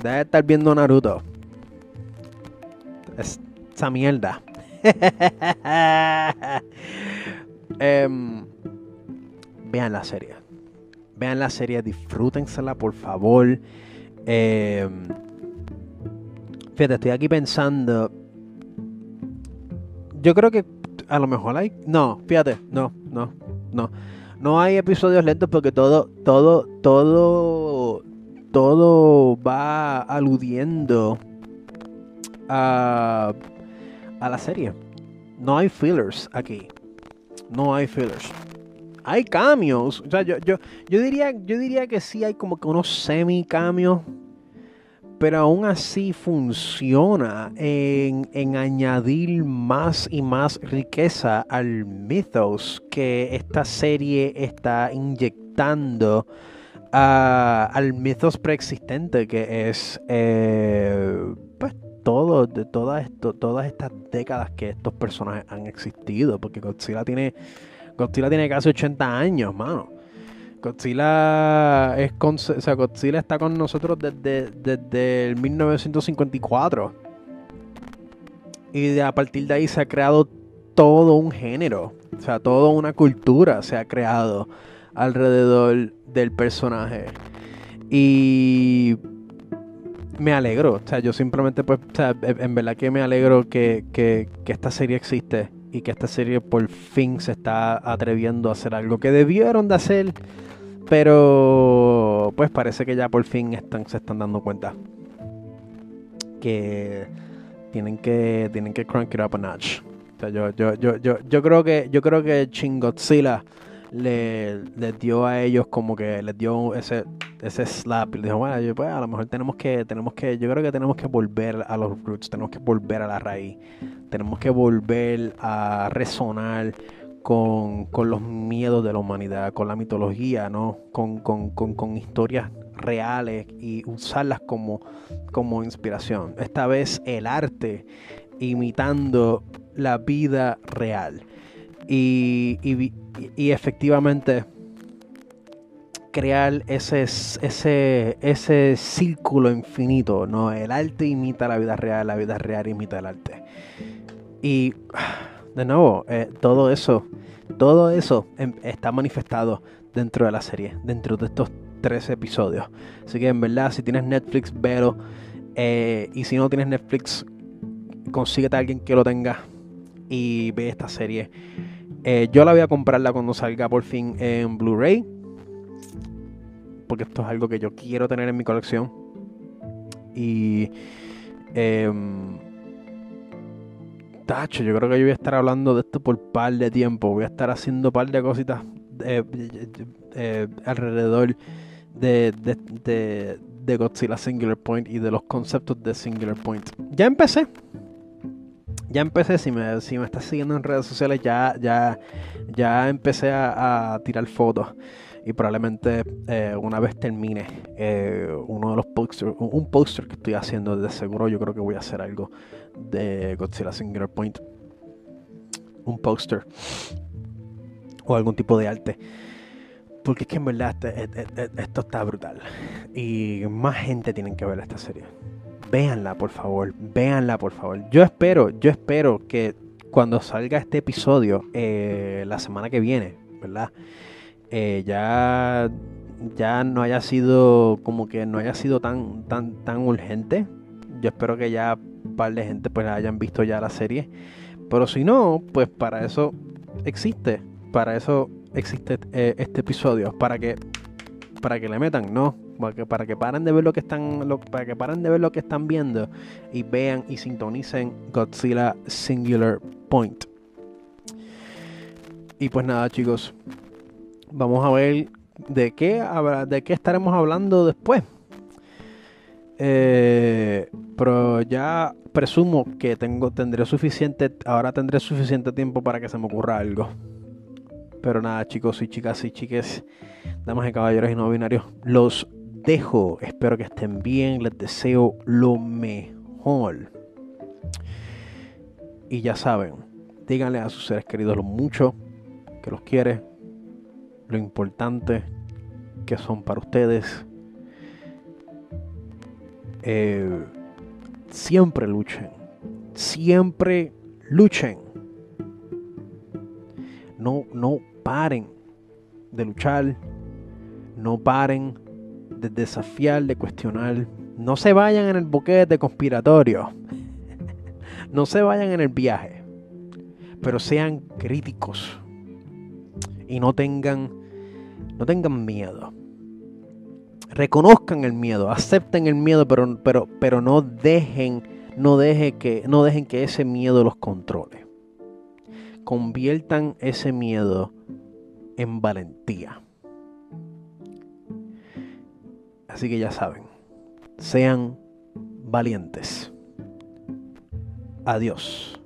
Speaker 1: Debe estar viendo Naruto. Esa mierda. Em, vean la serie. Vean la serie, disfrútensela por favor. Em, fíjate, estoy aquí pensando. Yo creo que a lo mejor hay. No, fíjate, no, no, no. No hay episodios lentos porque todo, todo, todo, todo va aludiendo a, a la serie. No hay fillers aquí. No hay fillers. Hay cambios. O sea, yo, yo, yo, diría, yo diría que sí hay como que unos semi cambios pero aún así funciona en, añadir más y más riqueza al mythos que esta serie está inyectando al mythos preexistente que es eh, pues todo de todas todas estas décadas que estos personajes han existido porque Godzilla tiene Godzilla tiene casi 80 años mano Godzilla es con, o sea, Godzilla está con nosotros desde, desde el 1954. Y de, a partir de ahí se ha creado todo un género, o sea, toda una cultura se ha creado alrededor del personaje. Y me alegro, o sea, yo simplemente, pues, o sea, en verdad que me alegro que, que, que esta serie existe y que esta serie por fin se está atreviendo a hacer algo que debieron de hacer pero pues parece que ya por fin están, se están dando cuenta que tienen que tienen que crank it up a notch. yo, yo, yo, yo, yo creo que yo creo que Godzilla le, les dio a ellos como que les dio ese ese slap y dijo bueno pues a lo mejor tenemos que tenemos que yo creo que tenemos que volver a los roots tenemos que volver a la raíz tenemos que volver a resonar con, los miedos de la humanidad, con la mitología, ¿no? Con, con, historias reales y usarlas como, como inspiración. Esta vez el arte imitando la vida real. Y, y, efectivamente crear ese, ese, ese círculo infinito, ¿no? El arte imita la vida real, la vida real imita el arte. Y de nuevo, eh, todo eso, todo eso em, está manifestado dentro de la serie, dentro de estos tres episodios. Así que en verdad, si tienes Netflix, velo. Eh, y si no tienes Netflix, consíguete a alguien que lo tenga y ve esta serie. Eh, yo la voy a comprarla cuando salga por fin en Blu-ray. Porque esto es algo que yo quiero tener en mi colección. Y em, Tacho, yo creo que yo voy a estar hablando de esto por par de tiempo. Voy a estar haciendo par de cositas eh, eh, alrededor de, de, de, Godzilla Singular Point y de los conceptos de Singular Point. Ya empecé. Ya empecé, si me, si me estás siguiendo en redes sociales, ya, ya, ya empecé a, tirar fotos y probablemente eh, una vez termine uno de los posters, un póster que estoy haciendo, de seguro yo creo que voy a hacer algo de Godzilla Singular Point, un póster o algún tipo de arte. Porque es que en verdad este, este, este, esto está brutal. Y más gente tiene que ver esta serie. Véanla, por favor. Véanla, por favor. Yo espero, yo espero que cuando salga este episodio, eh, la semana que viene, ¿verdad? Eh, ya, ya no haya sido, como que no haya sido tan, tan, tan urgente. Yo espero que ya par de gente pues hayan visto ya la serie. Pero si no, pues para eso existe. Para eso existe eh, este episodio. Para que, para que le metan, ¿no? Para que, para que paren de ver lo que están. para que paren de ver lo que están viendo. Y vean y sintonicen Godzilla Singular Point. Y pues nada, chicos. Vamos a ver de qué, de qué estaremos hablando después. Eh, pero ya presumo que tengo, tendré suficiente, ahora tendré suficiente tiempo para que se me ocurra algo. Pero nada, chicos y chicas y chiques, damas y caballeros y no binarios, los dejo. Espero que estén bien, les deseo lo mejor. Y ya saben, díganle a sus seres queridos lo mucho que los quiere, lo importante que son para ustedes. Eh, siempre luchen, siempre luchen. No, no paren de luchar, no paren de desafiar, de cuestionar. No se vayan en el boquete conspiratorio. no se vayan en el viaje. Pero sean críticos. Y no tengan, no tengan miedo. Reconozcan el miedo, acepten el miedo, pero, pero, pero no dejen, no, que, no dejen que ese miedo los controle. Conviertan ese miedo en valentía. Así que ya saben, sean valientes. Adiós.